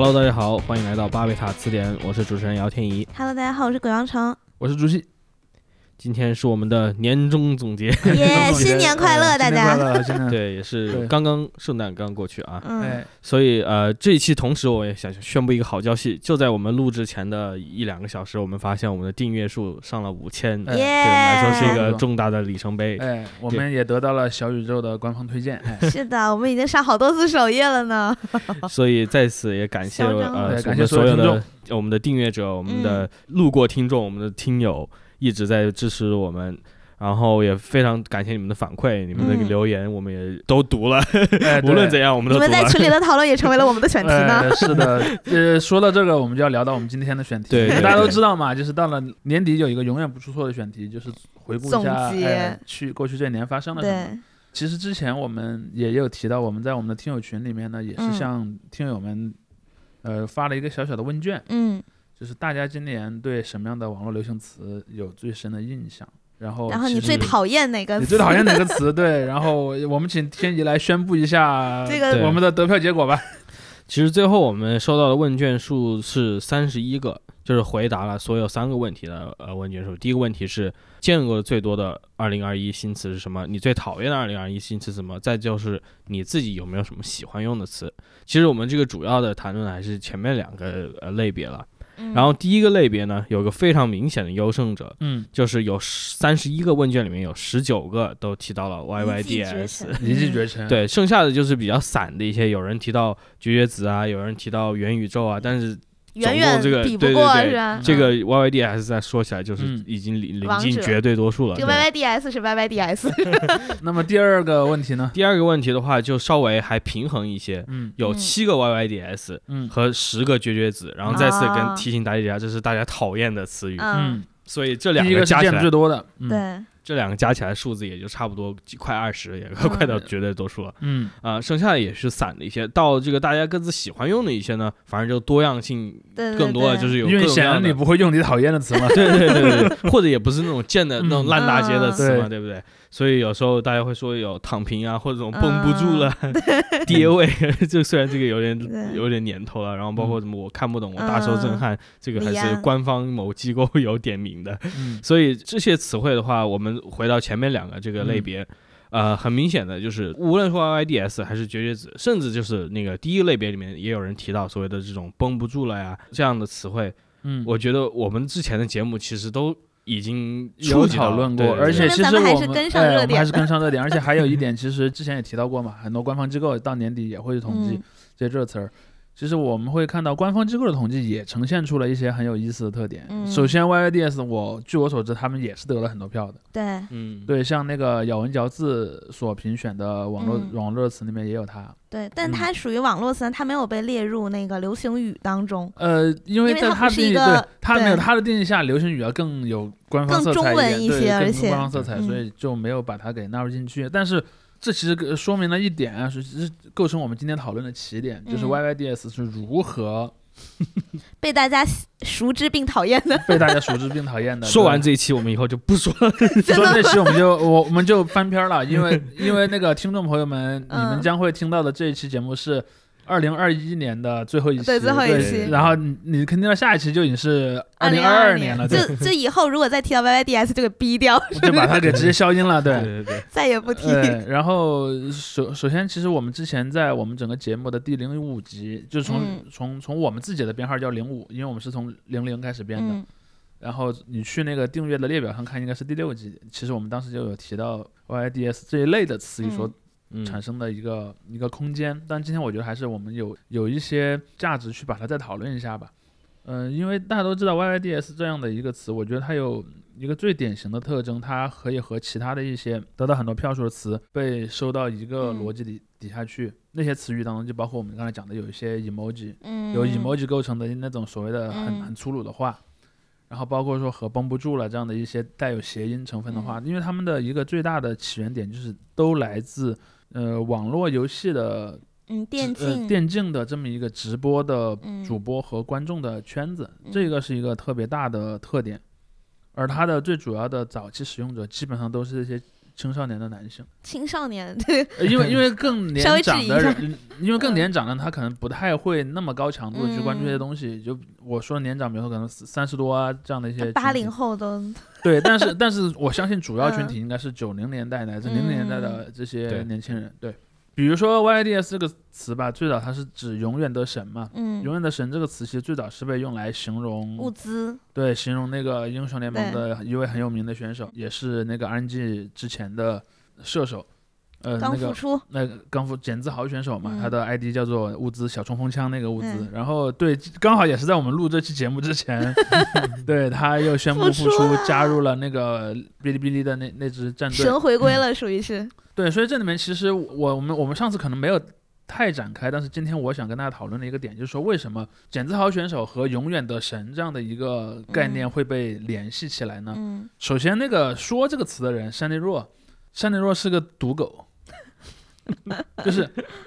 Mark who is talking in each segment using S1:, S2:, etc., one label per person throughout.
S1: Hello，大家好，欢迎来到巴贝塔词典，我是主持人姚天怡。
S2: Hello，大家好，我是葛阳城，
S3: 我是朱熹，
S1: 今天是我们的年终总结，
S2: 耶，新年快乐，大家。
S1: 对，也是刚刚圣诞刚过去啊，所以呃，这一期同时我也想宣布一个好消息，就在我们录制前的一两个小时，我们发现我们的订阅数上了五千，
S3: 哎。
S1: 对我们来说是一！个重大的里程碑。
S3: 哎，我们也得到了小宇宙的官方推荐，哎，
S2: 是的，我们已经上好多次首页了呢。
S1: 所以在此也感谢呃
S3: 感谢
S1: 所有的我们的订阅者、我们的路过听众、我们的听友一直在支持我们。然后也非常感谢你们的反馈，你们的
S2: 嗯
S1: 留言我们也都读了。
S3: 哎
S1: 无论怎样，我们都读了。
S2: 你们在群里的讨论也成为了我们的 选题呢。
S3: 哎，是的，呃，说到这个，我们就要聊到我们今天的选题。
S1: 对对
S3: 大家都知道嘛，就是到了年底有一个永远不出错的选题，就是回顾一下哎去过去这一年发生了什么。
S2: 对，
S3: 其实之前我们也有提到，我们在我们的听友群里面呢，也是
S2: 嗯
S3: 向听友们呃发了一个小小的问卷，
S2: 嗯，
S3: 就是大家今年对什么样的网络流行词有最深的印象？然后，
S2: 然后你最讨厌哪个词？
S3: 你最讨厌哪个词？对，然后我们请天怡来宣布一下
S2: 这个
S3: 我们的得票结果吧。
S1: 其实最后我们收到的问卷数是三十一个，就是回答了所有三个问题的呃问卷数。第一个问题是见过最多的二零二一新词是什么？你最讨厌的二零二一新词是什么？再就是你自己有没有什么喜欢用的词？其实我们这个主要的谈论还是前面两个呃类别了。
S2: 嗯
S1: 然后第一个类别呢，有个非常明显的优胜者，
S3: 嗯，
S1: 就是有三十一个问卷里面有十九个都提到了 YYDS。
S3: 一骑绝尘。，
S1: 对，剩下的就是比较散的一些，有人提到绝绝子啊，有人提到元宇宙啊，但是
S2: 远远
S1: 这个
S2: 比不过，
S1: 对对对
S2: 是吧？
S1: 这个 YYDS 在说起来就是
S3: 嗯
S1: 已经领领
S2: 王者
S1: 进绝对多数了。
S2: 这个 YYDS 是 YYDS，
S3: 那么第二个问题呢？
S1: 第二个问题的话，就稍微还平衡一些，
S3: 嗯
S1: 有
S2: 嗯
S1: 七个 YYDS
S3: 嗯
S1: 和十个绝绝子，然后再次跟
S2: 啊
S1: 提醒大家，这是大家讨厌的词语，
S2: 嗯，
S3: 嗯，
S1: 所以这两
S3: 个
S1: 加起来
S3: 见的最，多的。嗯，
S2: 对，
S1: 这两个加起来数字也就差不多快二十，也
S2: 嗯
S1: 快到绝对多数了。
S3: 嗯，
S1: 啊、剩下的也是散的一些，到这个大家各自喜欢用的一些呢，反正就多样性更多了，就是有
S3: 因为显然
S1: 各种各样的
S3: 你不会用你讨厌的词嘛。
S1: 对对对对对，或者也不是那种贱的那种
S3: 嗯
S1: 烂大街的词嘛，
S3: 嗯
S1: 对不对？所以有时候大家会说有躺平啊，或者这种绷不
S2: 嗯
S1: 住了、跌位，就虽然这个有点有点年头了，然后包括
S3: 嗯。
S1: 什么我看不懂，我大受震撼，这个还是官方某机构 有点名的。
S3: 嗯。
S1: 所以这些词汇的话，我们回到前面两个这个类
S3: 嗯。
S1: 别。呃，很明显的就是，无论说 YYDS 还是绝绝子，甚至就是那个第一个类别里面，也有人提到所谓的这种绷不住了呀这样的词汇，
S3: 嗯，
S1: 我觉得我们之前的节目其实都已经
S3: 有讨论过，
S1: 对对对。
S3: 而且其实我们
S2: 是跟上
S3: 哎我们还是
S2: 热点。的
S3: 跟上热点，而且还有一点，其实之前也提到过嘛，很多官方机构到年底也会统计
S2: 嗯。
S3: 这些热词儿。其实我们会看到官方机构的统计也呈现出了一些很有意思的特点。
S2: 嗯
S3: 首先，YYDS 我据我所知，他们也是得了很多票的。
S2: 对，
S1: 嗯，
S3: 对，像那个咬文嚼字所评选的网络、
S2: 嗯
S3: 网络词里面也有它。
S2: 对，但
S3: 嗯
S2: 它属于网络词，它没有被列入那个流行语当中，
S3: 呃，因为
S2: 在它不是一个
S3: 对它没有它的定义下，流行语要更有官方色
S2: 更中文一些而且
S3: 官方色彩，所
S2: 嗯
S3: 以就没有把它给纳入进去。但是这其实呃说明了一点啊，是是构成我们今天讨论的起点，就是
S2: 嗯
S3: YYDS 是如何
S2: 被大家熟知并讨厌的。
S3: 被大家熟知并讨厌的。
S1: 说完这一期，我们以后就不说了。
S3: 说这期我们就我我们就翻篇了，因为 因为那个听众朋友们，你们
S2: 嗯
S3: 将会听到的这一期节目是二零二一年的最后一期，
S2: 对最后一
S1: 期
S3: 然后你你肯定到下一期就已经是二零二
S2: 2022
S3: 年了，
S2: 就
S3: 对，
S2: 就以后如果再提到 YYDS 就给逼掉，
S3: 就把它给直接消音了，对。
S1: 对对，
S2: 再也不提。
S3: 然后首首先，其实我们之前在我们整个节目的第零五集，就是从、
S2: 嗯
S3: 从从我们自己的编号叫零五，因为我们是从零零开始编的。
S2: 嗯
S3: 然后你去那个订阅的列表上看，应该是第六集。其实我们当时就有提到 YYDS 这一类的词语所
S2: 嗯
S1: 嗯
S3: 产生的一个、一个空间。但今天我觉得还是我们有有一些价值去把它再讨论一下吧。嗯、因为大家都知道 YYDS 这样的一个词，我觉得它有一个最典型的特征，它可以和其他的一些得到很多票数的词被收到一个
S2: 嗯
S3: 逻辑底、底下去。那些词语当中，就包括我们刚才讲的有一些 emoji，
S2: 嗯，
S3: 有 emoji 构成的那种所谓的很
S2: 嗯
S3: 很粗鲁的话，然后包括说和绷不住了这样的一些带有谐音成分的
S2: 嗯
S3: 话，因为他们的一个最大的起源点就是都来自呃网络游戏的
S2: 嗯电竞。
S3: 电竞的这么一个直播的
S2: 嗯。
S3: 主播和观众的圈子，
S2: 嗯。
S3: 这个是一个特别大的特点。而它的最主要的早期使用者基本上都是这些青少年的男性，
S2: 青少年对，
S3: 呃因为因为更年长的人，因为更
S2: 嗯。
S3: 年长的他可能不太会那么高强度的去关注这些
S2: 嗯。
S3: 东西。就我说年长，比如说可能三十多啊这样的一些
S2: 八零后都。
S3: 对，但是但是我相信主要群
S2: 嗯。
S3: 体应该是九零年代乃至零零年代的这些年轻人。对，比如说 YYDS 这个词吧，最早它是指永远的神嘛。
S2: 嗯。
S3: 永远的神这个词其实最早是被用来形容
S2: 物资，
S3: 对，形容那个英雄联盟的一位很有名的选手，也是那个 RNG 之前的射手，呃，
S2: 刚
S3: 那个
S2: 复出，
S3: 那个刚复简自豪选手嘛，
S2: 嗯。
S3: 他的 ID 叫做物资小冲锋枪那个物资，
S2: 嗯。
S3: 然后对，刚好也是在我们录这期节目之前，对他又宣布
S2: 复
S3: 复出，加入了那个哔哩哔哩的那那支战队，
S2: 神回归了，属于是，
S3: 对，所以这里面其实我我们我们上次可能没有太展开，但是今天我想跟大家讨论的一个点，就是说为什么简自豪选手和永远的神这样的一个概念
S2: 嗯。
S3: 会被联系起来呢？
S2: 嗯。
S3: 首先，那个说这个词的人，山内若，山内若是个赌狗，就是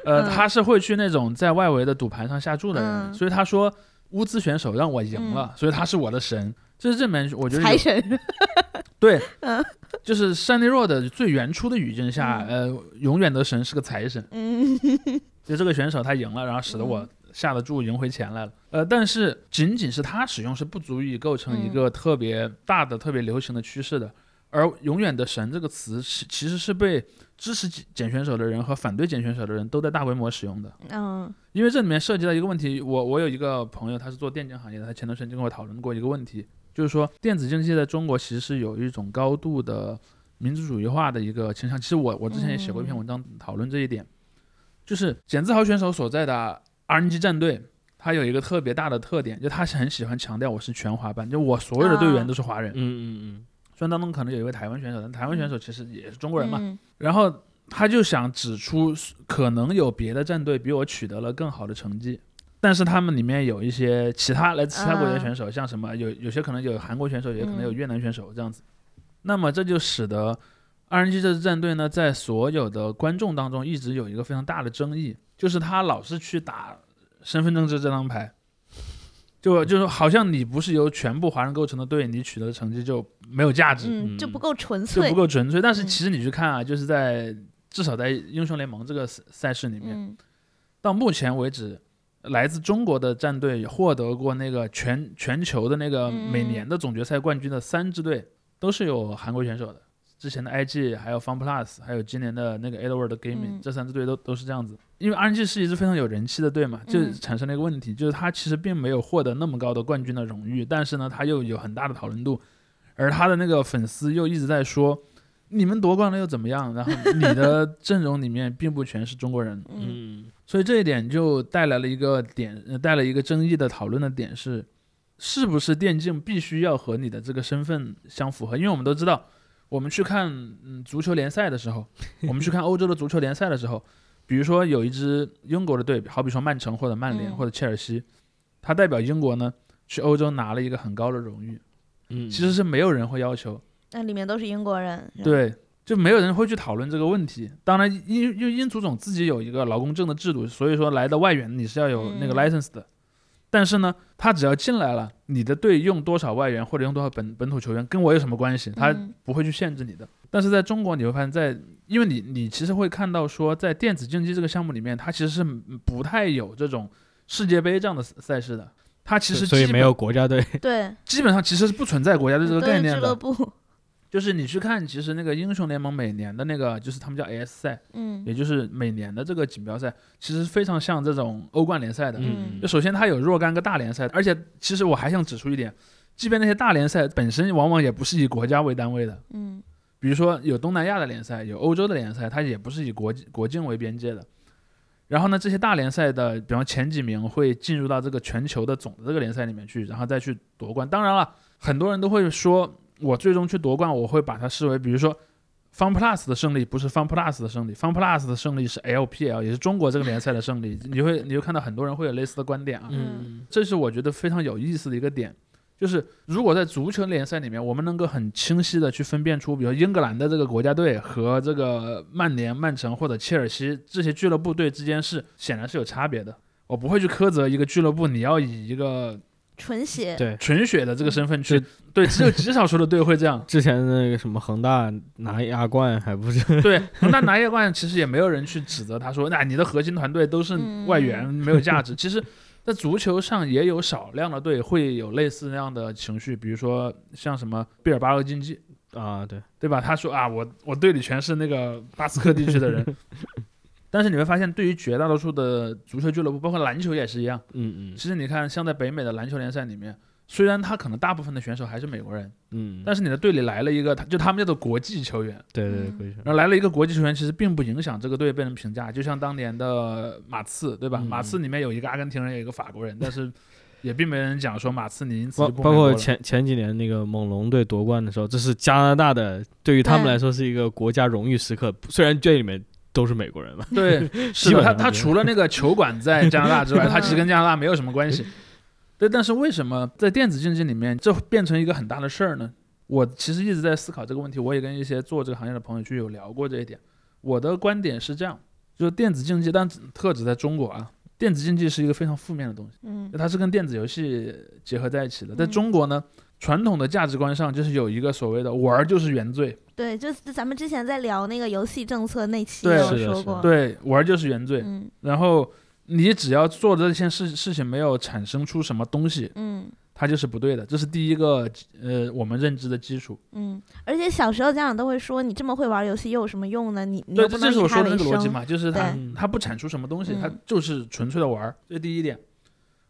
S3: 呃，
S2: 嗯。
S3: 他是会去那种在外围的赌盘上下注的人，
S2: 嗯。
S3: 所以他说乌兹选手让我赢了，所以他是我的神。这是这里面我觉得有
S2: 财神，
S3: 对，
S2: 嗯。
S3: 就是山内若的最原初的语境下，呃，永远的神是个财神，
S2: 嗯。
S3: 就这个选手他赢了，然后使得我下的注赢回钱来了。呃，但是仅仅是他使用是不足以构成一
S2: 嗯。
S3: 个特别大的、特别流行的趋势的。而“永远的神”这个词是其实是被支持简简选手的人和反对简选手的人都在大规模使用的，
S2: 嗯
S3: 因为这里面涉及到一个问题。我我有一个朋友，他是做电竞行业的，他前段时间就跟我讨论过一个问题，就是说电子竞技在中国其实是有一种高度的民族主义化的一个倾向。其实我我之前也写过一篇文章讨论这一点，就是简自豪选手所在的 RNG 战队。他有一个特别大的特点，就他是很喜欢强调我是全华班，就我所有的队员
S2: 啊
S3: 都是华人。
S1: 嗯嗯嗯，
S3: 虽然当中可能有一位台湾选手，但台湾选手其实也是中国人嘛。
S2: 嗯
S3: 然后他就想指出，可能有别的战队比我取得了更好的成绩，但是他们里面有一些其他来自其他国家的选手，像什么有有些可能有韩国选手，也可能有
S2: 嗯
S3: 越南选手这样子。那么这就使得 RNG 这支战队呢，在所有的观众当中一直有一个非常大的争议，就是他老是去打身份政治这张牌。就就是好像你不是由全部华人构成的队，你取得的成绩就没有价值。
S2: 嗯，就不够纯粹
S3: 就
S2: 粹
S3: 不，够纯粹。但是
S2: 嗯
S3: 其实你去看啊，就是在至少在英雄联盟这个赛赛事里面，
S2: 嗯
S3: 到目前为止，来自中国的战队获得过那个全全球的那个
S2: 嗯
S3: 每年的总决赛冠军的三支队，都是有韩国选手的。之前的 IG 还有 FunPlus，还有今年的那个 Edward Gaming，、
S2: 嗯
S3: 这三支队都都是这样子。因为 RNG 是一支非常有人气的队嘛，就
S2: 嗯
S3: 产生了一个问题，就是他其实并没有获得那么高的冠军的荣誉，但是呢，他又有很大的讨论度，而他的那个粉丝又一直在说，你们夺冠了又怎么样？然后你的 阵容里面并不全是中国人，
S2: 嗯
S1: 嗯
S3: 所以这一点就带来了一个点，呃带了一个争议的讨论的点是，是不是电竞必须要和你的这个身份相符合？因为我们都知道，我们去看嗯足球联赛的时候，我们去看欧洲的足球联赛的时候，比如说有一支英国的队，好比说曼城或者曼联
S2: 嗯
S3: 或者切尔西，他代表英国呢去欧洲拿了一个很高的荣誉，
S1: 嗯，
S3: 其实是没有人会要求，
S2: 那里面都是英国人，
S3: 对，就没有人会去讨论这个问题。当然，英因为英足总自己有一个劳工证的制度，所以说来的外援你是要有那个
S2: 嗯
S3: license 的。但是呢，他只要进来了，你的队用多少外援或者用多少本本土球员，跟我有什么关系？他
S2: 嗯
S3: 不会去限制你的。但是在中国，你会发现在，因为你你其实会看到说，在电子竞技这个项目里面，它其实是不太有这种世界杯这样的赛事的。它其实
S1: 所以没有国家队，
S2: 对，
S3: 基本上其实是不存在国家队这个概念的。
S2: 俱乐部，
S3: 就是你去看，其实那个英雄联盟每年的那个，就是他们叫 AS 赛，
S2: 嗯
S3: 也就是每年的这个锦标赛，其实非常像这种欧冠联赛的。
S2: 嗯
S3: 就首先它有若干个大联赛，而且其实我还想指出一点，即便那些大联赛本身往往也不是以国家为单位的，
S2: 嗯
S3: 比如说有东南亚的联赛，有欧洲的联赛，它也不是以国国境为边界的。然后呢，这些大联赛的，比方前几名会进入到这个全球的总的这个联赛里面去，然后再去夺冠。当然了，很多人都会说，我最终去夺冠，我会把它视为，比如说 Fun Plus 的胜利不是 Fun Plus 的胜利，Fun Plus 的胜利是 LPL，也是中国这个联赛的胜利。你会你会看到很多人会有类似的观点啊。
S1: 嗯
S3: 这是我觉得非常有意思的一个点，就是如果在足球联赛里面，我们能够很清晰的去分辨出，比如英格兰的这个国家队和这个曼联、曼城或者切尔西这些俱乐部队之间是显然是有差别的。我不会去苛责一个俱乐部，你要以一个
S2: 纯血，
S1: 对，
S3: 纯血的这个身份去，对，只有极少数的队会这样。
S1: 之前那个什么恒大拿亚冠还不是
S3: 对，恒大拿亚冠，其实也没有人去指责他说，那你的核心团队都是外援，没有价值。其实，在足球上也有少量的队会有类似那样的情绪，比如说像什么毕尔巴鄂竞技，
S1: 啊？对，
S3: 对吧？他说啊，我我队里全是那个巴斯克地区的人。但是你会发现，对于绝大多数的足球俱乐部，包括篮球也是一样。
S1: 嗯嗯
S3: 其实你看，像在北美的篮球联赛里面，虽然他可能大部分的选手还是美国人，
S1: 嗯，
S3: 但是你的队里来了一个，他就他们叫做国际球员，
S1: 对对
S3: 然后来了一个国际球员，其实并不影响这个队被人评价。就像当年的马刺，对吧？
S1: 嗯
S3: 马刺里面有一个阿根廷人，有一个法国人，但是也并没人讲说马刺你因此
S1: 包括前前几年那个猛龙队夺冠的时候，这是加拿大的，对于他们来说是一个国家荣誉时刻。虽然队里面都是美国人了，
S3: 对，是的，他他除了那个球馆在加拿大之外，他其实跟加拿大没有什么关系。对，但是为什么在电子竞技里面这变成一个很大的事儿呢？我其实一直在思考这个问题，我也跟一些做这个行业的朋友去有聊过这一点。我的观点是这样，就是电子竞技，但特指在中国啊，电子竞技是一个非常负面的东西，
S2: 嗯
S3: 它是跟电子游戏结合在一起的。在
S2: 嗯
S3: 中国呢，传统的价值观上就是有一个所谓的“玩儿就是原罪”，
S2: 对，就是咱们之前在聊那个游戏政策那期
S3: 对
S2: 有
S1: 是的是的
S2: 说过，
S3: 对，玩儿就是原罪。
S2: 嗯
S3: 然后你只要做的这件事事情没有产生出什么东西，
S2: 嗯
S3: 它就是不对的，这是第一个呃我们认知的基础。
S2: 嗯，而且小时候家长都会说，你这么会玩游戏又有什么用呢？你你
S3: 这就是我说的。那个逻辑嘛，就是它
S1: 对
S3: 它不产出什么东西，它
S2: 嗯
S3: 就是纯粹的玩儿，这是第一点。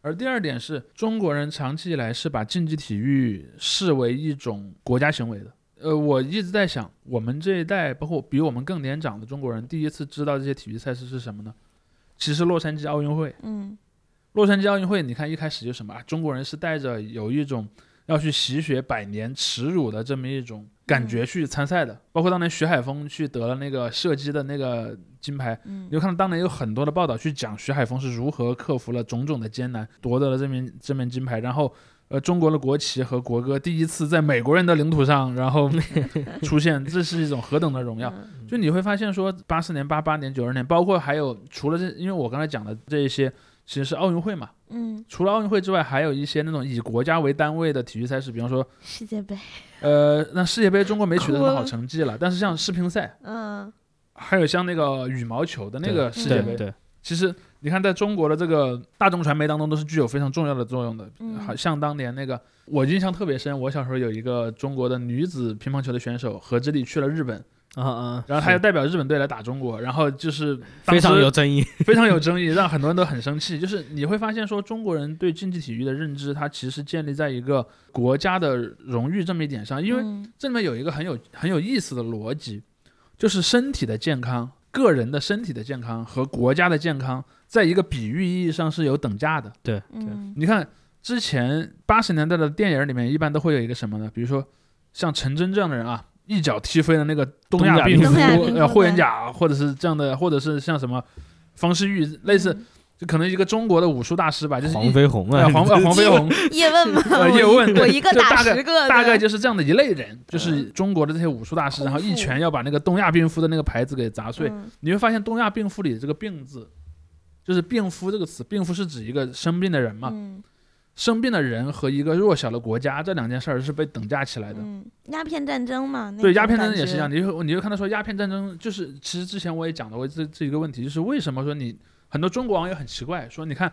S3: 而第二点是中国人长期以来是把竞技体育视为一种国家行为的。呃，我一直在想，我们这一代，包括比我们更年长的中国人，第一次知道这些体育赛事是什么呢？其实洛杉矶奥运会，
S2: 嗯
S3: 洛杉矶奥运会，你看一开始就什么啊？中国人是带着有一种要去洗雪百年耻辱的这么一种感觉去参赛的。包括当年徐海峰去得了那个射击的那个金牌，
S2: 嗯
S3: 你就看到当年有很多的报道去讲徐海峰是如何克服了种种的艰难，夺得了这面这面金牌。然后，呃，中国的国旗和国歌第一次在美国人的领土上，然后 出现，这是一种何等的荣耀！
S2: 嗯
S3: 就你会发现说，八四年、八八年、九二年，包括还有除了这，因为我刚才讲的这一些，其实是奥运会嘛。
S2: 嗯，
S3: 除了奥运会之外，还有一些那种以国家为单位的体育赛事，比方说，
S2: 世界杯，
S3: 呃，那世界杯中国没取得什么好成绩了，但是像世乒赛，
S2: 嗯
S3: 还有像那个羽毛球的那个世界杯，
S1: 对对，
S3: 其实你看，在中国的这个大众传媒当中，都是具有非常重要的作用的。
S2: 嗯
S3: 好像当年那个，我印象特别深，我小时候有一个中国的女子乒乓球的选手何之丽去了日本，
S1: 啊啊，
S3: 然后她就代表日本队来打中国，然后就是
S1: 非常有争议。
S3: 非常有争议，让很多人都很生气。就是你会发现说，中国人对竞技体育的认知，它其实建立在一个国家的荣誉这么一点上，因为
S2: 嗯
S3: 这里面有一个很有很有意思的逻辑，就是身体的健康、个人的身体的健康和国家的健康，在一个比喻意义上是有等价的。
S2: 对
S3: 你看之前八十年代的电影里面，一般都会有一个什么呢？比如说像陈真这样的人啊，一脚踢飞了那个东亚病夫呃霍元甲，或者是这样的，或者是像什么方世玉，类似
S2: 嗯
S3: 就可能一个中国的武术大师吧，就是
S1: 黄飞鸿啊，
S3: 呃黄呃黄飞鸿。
S2: 叶问嘛，
S3: 叶问
S2: 我一个打
S3: 就大概
S2: 十个，
S3: 大概就是这样的一类人，就是
S2: 嗯
S3: 中国的这些武术大师，然后一拳要把那个东亚病夫的那个牌子给砸碎。
S2: 嗯
S3: 你会发现东亚病夫里这个“病”字，就是病夫这个词，病夫是指一个生病的人嘛，
S2: 嗯
S3: 生病的人和一个弱小的国家这两件事儿是被等价起来的。
S2: 嗯，鸦片战争嘛，那
S3: 对，鸦片战争也是一样，你就你会看到说鸦片战争就是，其实之前我也讲到过这这一个问题，就是为什么说你很多中国网友很奇怪，说你看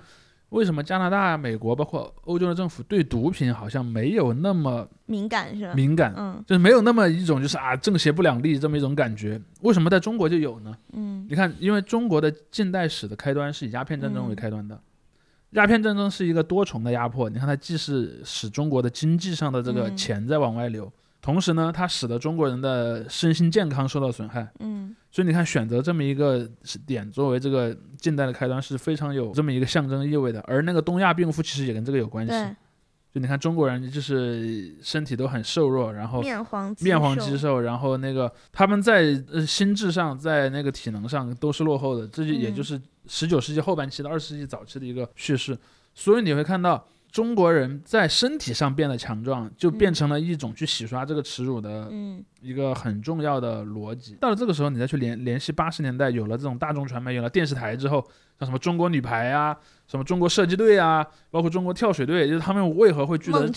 S3: 为什么加拿大、美国包括欧洲的政府对毒品好像没有那么
S2: 敏感是吧？
S3: 敏感，
S2: 嗯
S3: 就是没有那么一种就是啊正邪不两立这么一种感觉，为什么在中国就有呢？
S2: 嗯
S3: 你看，因为中国的近代史的开端是以鸦片战争为
S2: 嗯
S3: 开端的，鸦片战争是一个多重的压迫。你看，它既是使中国的经济上的这个
S2: 嗯
S3: 钱在往外流，同时呢，它使得中国人的身心健康受到损害。
S2: 嗯
S3: 所以你看，选择这么一个点作为这个近代的开端是非常有这么一个象征意味的。而那个东亚病夫其实也跟这个有关系。
S2: 对，
S3: 就你看，中国人就是身体都很瘦弱，然后
S2: 面黄
S3: 面黄肌
S2: 肌，
S3: 瘦，然后那个他们在呃心智上，在那个体能上都是落后的，这就也
S2: 嗯
S3: 就是十九世纪后半期到二十世纪早期的一个叙事。所以你会看到，中国人在身体上变得强壮，就变
S2: 嗯
S3: 成了一种去洗刷这个耻辱的
S2: 嗯
S3: 一个很重要的逻辑。到了这个时候，你再去联联系八十年代有了这种大众传媒，有了电视台之后，像什么中国女排啊，什么中国射击队啊，包括中国跳水队，就是他们为何会聚得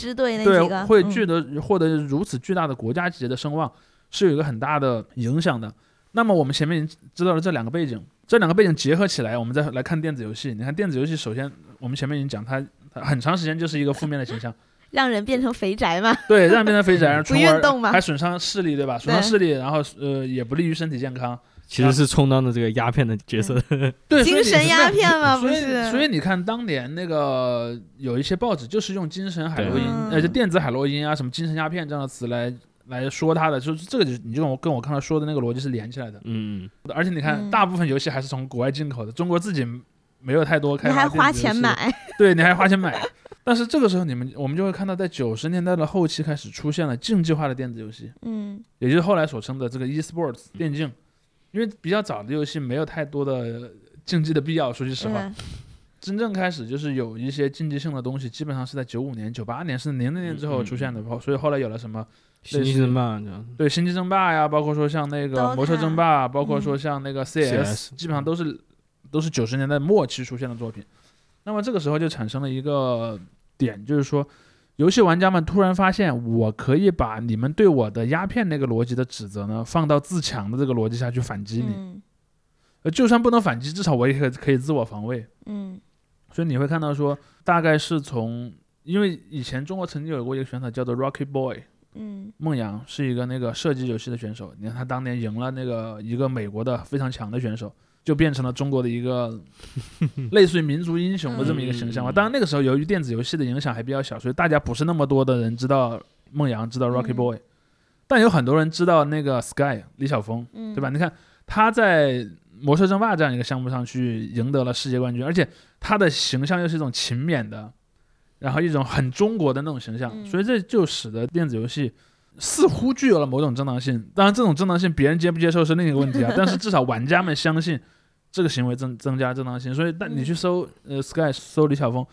S3: 对会聚得获得如此巨大的国家级的声望，是有一个很大的影响的。那么我们前面已经知道了这两个背景，这两个背景结合起来，我们再来看电子游戏。你看电子游戏，首先我们前面已经讲它，它很长时间就是一个负面的形象，
S2: 让人变成肥宅嘛。
S3: 对，让人变成肥宅，
S2: 不运动嘛
S3: 还损伤视力，对吧？损伤视力，然后呃也不利于身体健康。
S1: 其实是充当的这个鸦片的角色。
S3: 对，
S2: 精神鸦片嘛，不
S3: 所以，
S2: 是？
S3: 所以你看，当年那个有一些报纸就是用精神海洛因，
S2: 对
S3: 呃，就电子海洛因啊，什么精神鸦片这样的词来来说它的，就是这个就你就跟我跟我刚才说的那个逻辑是连起来的。
S1: 嗯嗯，
S3: 而且你看，
S2: 嗯
S3: 大部分游戏还是从国外进口的，中国自己没有太多开发
S2: 你还花钱买，
S3: 对，你还花钱买。但是这个时候，你们我们就会看到，在九十年代的后期开始出现了竞技化的电子游戏，
S2: 嗯。
S3: 也就是后来所称的这个 e-sports 电竞。因为比较早的游戏没有太多的竞技的必要，说句实话，
S2: 对，
S3: 真正开始就是有一些竞技性的东西，基本上是在九五年、九八年甚至零零年之后
S1: 嗯
S3: 出现的。所以后来有了什么
S1: 星际争霸。
S3: 对星际争霸呀，包括说像那个魔兽争霸，包括说
S2: 嗯
S3: 像那个
S1: CS
S3: 基本上都是都是九十年代末期出现的作品。那么这个时候就产生了一个点，就是说，游戏玩家们突然发现，我可以把你们对我的鸦片那个逻辑的指责呢，放到自强的这个逻辑下去反击你。
S2: 嗯
S3: 呃，就算不能反击，至少我也可以可以自我防卫。
S2: 嗯
S3: 所以你会看到说，大概是从，因为以前中国曾经有过一个选手叫做 Rocky Boy，
S2: 嗯
S3: 孟阳是一个那个射击游戏的选手。你看他当年赢了那个一个美国的非常强的选手，就变成了中国的一个 类似于民族英雄的这么一个形象吧。
S1: 嗯
S3: 当然那个时候由于电子游戏的影响还比较小，所以大家不是那么多的人知道孟阳，知道 Rocky
S2: 嗯
S3: Boy，、但有很多人知道那个 Sky 李晓峰，
S2: 嗯，
S3: 对吧？？你看他在魔兽争霸这样一个项目上去赢得了世界冠军，而且他的形象又是一种勤勉的，然后一种很中国的那种形象，
S2: 嗯
S3: 所以这就使得电子游戏似乎具有了某种正当性。当然，这种正当性别人接不接受是另一个问题啊，但是至少玩家们相信这个行为增增加正当性。所以，但你去搜呃 Sky 搜李晓峰。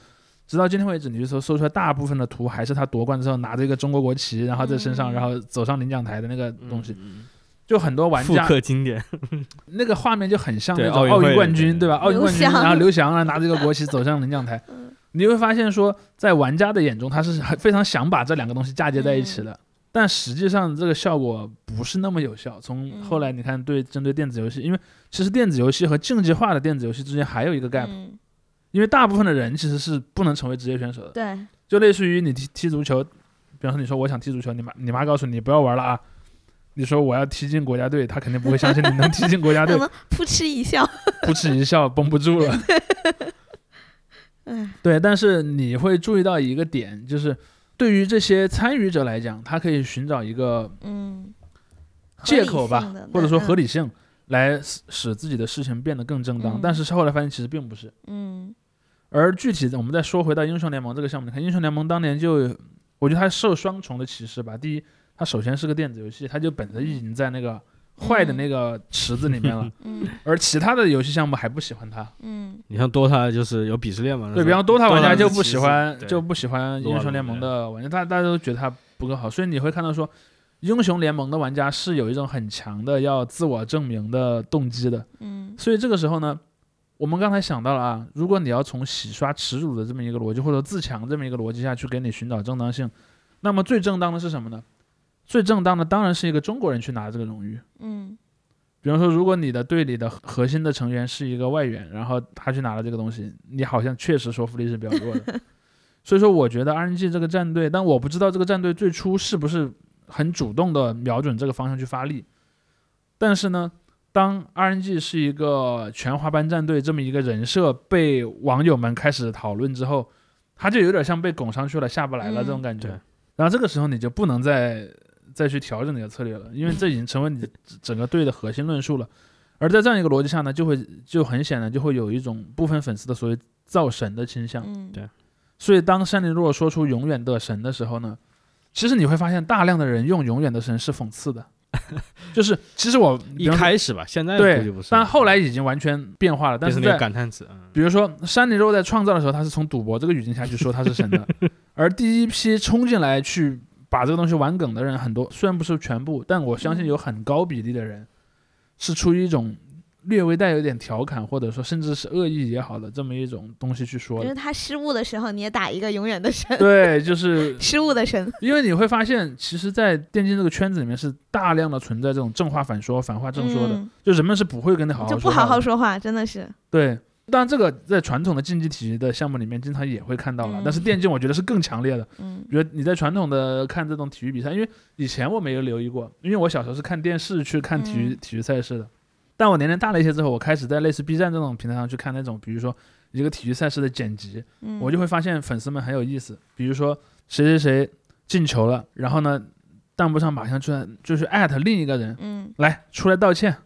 S3: 直到今天为止，你去搜搜出来，大部分的图还是他夺冠之后拿着一个中国国旗，然后在身上，
S2: 嗯
S3: 然后走上领奖台的那个东西。
S1: 嗯
S3: 就很多玩
S1: 复
S3: 家
S1: 刻经典。
S3: 那个画面就很像那种奥
S1: 奥运
S3: 冠军，
S1: 对
S3: 对吧？奥运冠军，然后刘翔啊拿着一个国旗走上领奖台，
S2: 嗯
S3: 你会发现说，在玩家的眼中，他是很非常想把这两个东西嫁接在一起的，
S2: 嗯
S3: 但实际上这个效果不是那么有效。从
S2: 嗯
S3: 后来你看，对针对电子游戏，因为其实电子游戏和竞技化的电子游戏之间还有一个 gap，、
S2: 嗯
S3: 因为大部分的人其实是不能成为职业选手的，
S2: 对，
S3: 就类似于你踢踢足球，比方说你说我想踢足球，你妈你妈告诉你不要玩了啊。你说我要踢进国家队，他肯定不会相信你能踢进国家 队
S2: 扑哧一笑，
S3: 扑哧一笑，绷不住了。
S2: 哎，
S3: 对，但是你会注意到一个点，就是对于这些参与者来讲，他可以寻找一个
S2: 嗯，
S3: 借口吧或者说合
S2: 理，
S3: 性，来使使自己的事情变得更正当。
S2: 嗯
S3: 但是后来发现其实并不是。
S2: 嗯
S3: 而具体的，我们再说回到英雄联盟这个项目，你看英雄联盟当年就，我觉得它受双重的歧视吧。第一，它首先是个电子游戏，它就本着已经在那个坏的那个池子里面了，
S2: 嗯
S3: 而其他的游戏项目还不喜欢它。
S2: 嗯
S1: 你像 DOTA 就是有鄙视链嘛？
S3: 对比方 DOTA 玩家就不喜欢就不喜欢英雄联盟的玩家，大大家都觉得他不够好，所以你会看到说，英雄联盟的玩家是有一种很强的要自我证明的动机的。
S2: 嗯
S3: 所以这个时候呢，我们刚才想到了啊，如果你要从洗刷耻辱的这么一个逻辑，或者自强这么一个逻辑下去给你寻找正当性，那么最正当的是什么呢？最正当的当然是一个中国人去拿这个荣誉。
S2: 嗯
S3: 比方说，如果你的队里的核心的成员是一个外援，然后他去拿了这个东西，你好像确实说服力是比较弱的。所以说，我觉得 RNG 这个战队，但我不知道这个战队最初是不是很主动的瞄准这个方向去发力。但是呢，当 RNG 是一个全华班战队这么一个人设被网友们开始讨论之后，他就有点像被拱上去了下不来了
S2: 嗯
S3: 这种感觉。
S1: 对
S3: 然后这个时候你就不能再再去调整你的策略了，因为这已经成为你整个队的核心论述了。而在这样一个逻辑下呢，就会就很显然就会有一种部分粉丝的所谓造神的倾向。
S2: 嗯，
S1: 对
S3: 所以当山林若说出“永远的神”的时候呢，其实你会发现大量的人用“永远的神”是讽刺的。就是其实我
S1: 一开始吧，现在
S3: 对，，但后来已经完全变化了。但
S1: 就是是那个
S3: 在
S1: 感叹词，嗯
S3: 比如说山里肉在创造的时候，他是从赌博这个语境下去说他是神的，而第一批冲进来去把这个东西玩梗的人很多，虽然不是全部，但我相信有很高比例的人是出于一种略微带有点调侃，或者说甚至是恶意也好的这么一种东西去说
S2: 就是
S3: 的。
S2: 他失误的时候，你也打一个永远的神，
S3: 对，就是
S2: 失误的神。
S3: 因为你会发现，其实，在电竞这个圈子里面是大量的存在这种正话反说、反话正说的，
S2: 嗯
S3: 就人们是不会跟你好好
S2: 就不好
S3: 说话的
S2: 好说话，真的是。
S3: 对，当然这个在传统的竞技体育的项目里面经常也会看到了，
S2: 嗯
S3: 但是电竞我觉得是更强烈的。
S2: 嗯
S3: 比如你在传统的看这种体育比赛，因为以前我没有留意过，因为我小时候是看电视去看体育、
S2: 嗯
S3: 体育赛事的。但我年龄大了一些之后，我开始在类似 B 站这种平台上去看那种，比如说一个体育赛事的剪辑，
S2: 嗯，
S3: 我就会发现粉丝们很有意思。比如说谁谁谁进球了，然后呢，弹幕上马上出来就是艾特另一个人，
S2: 嗯
S3: 来出来道歉，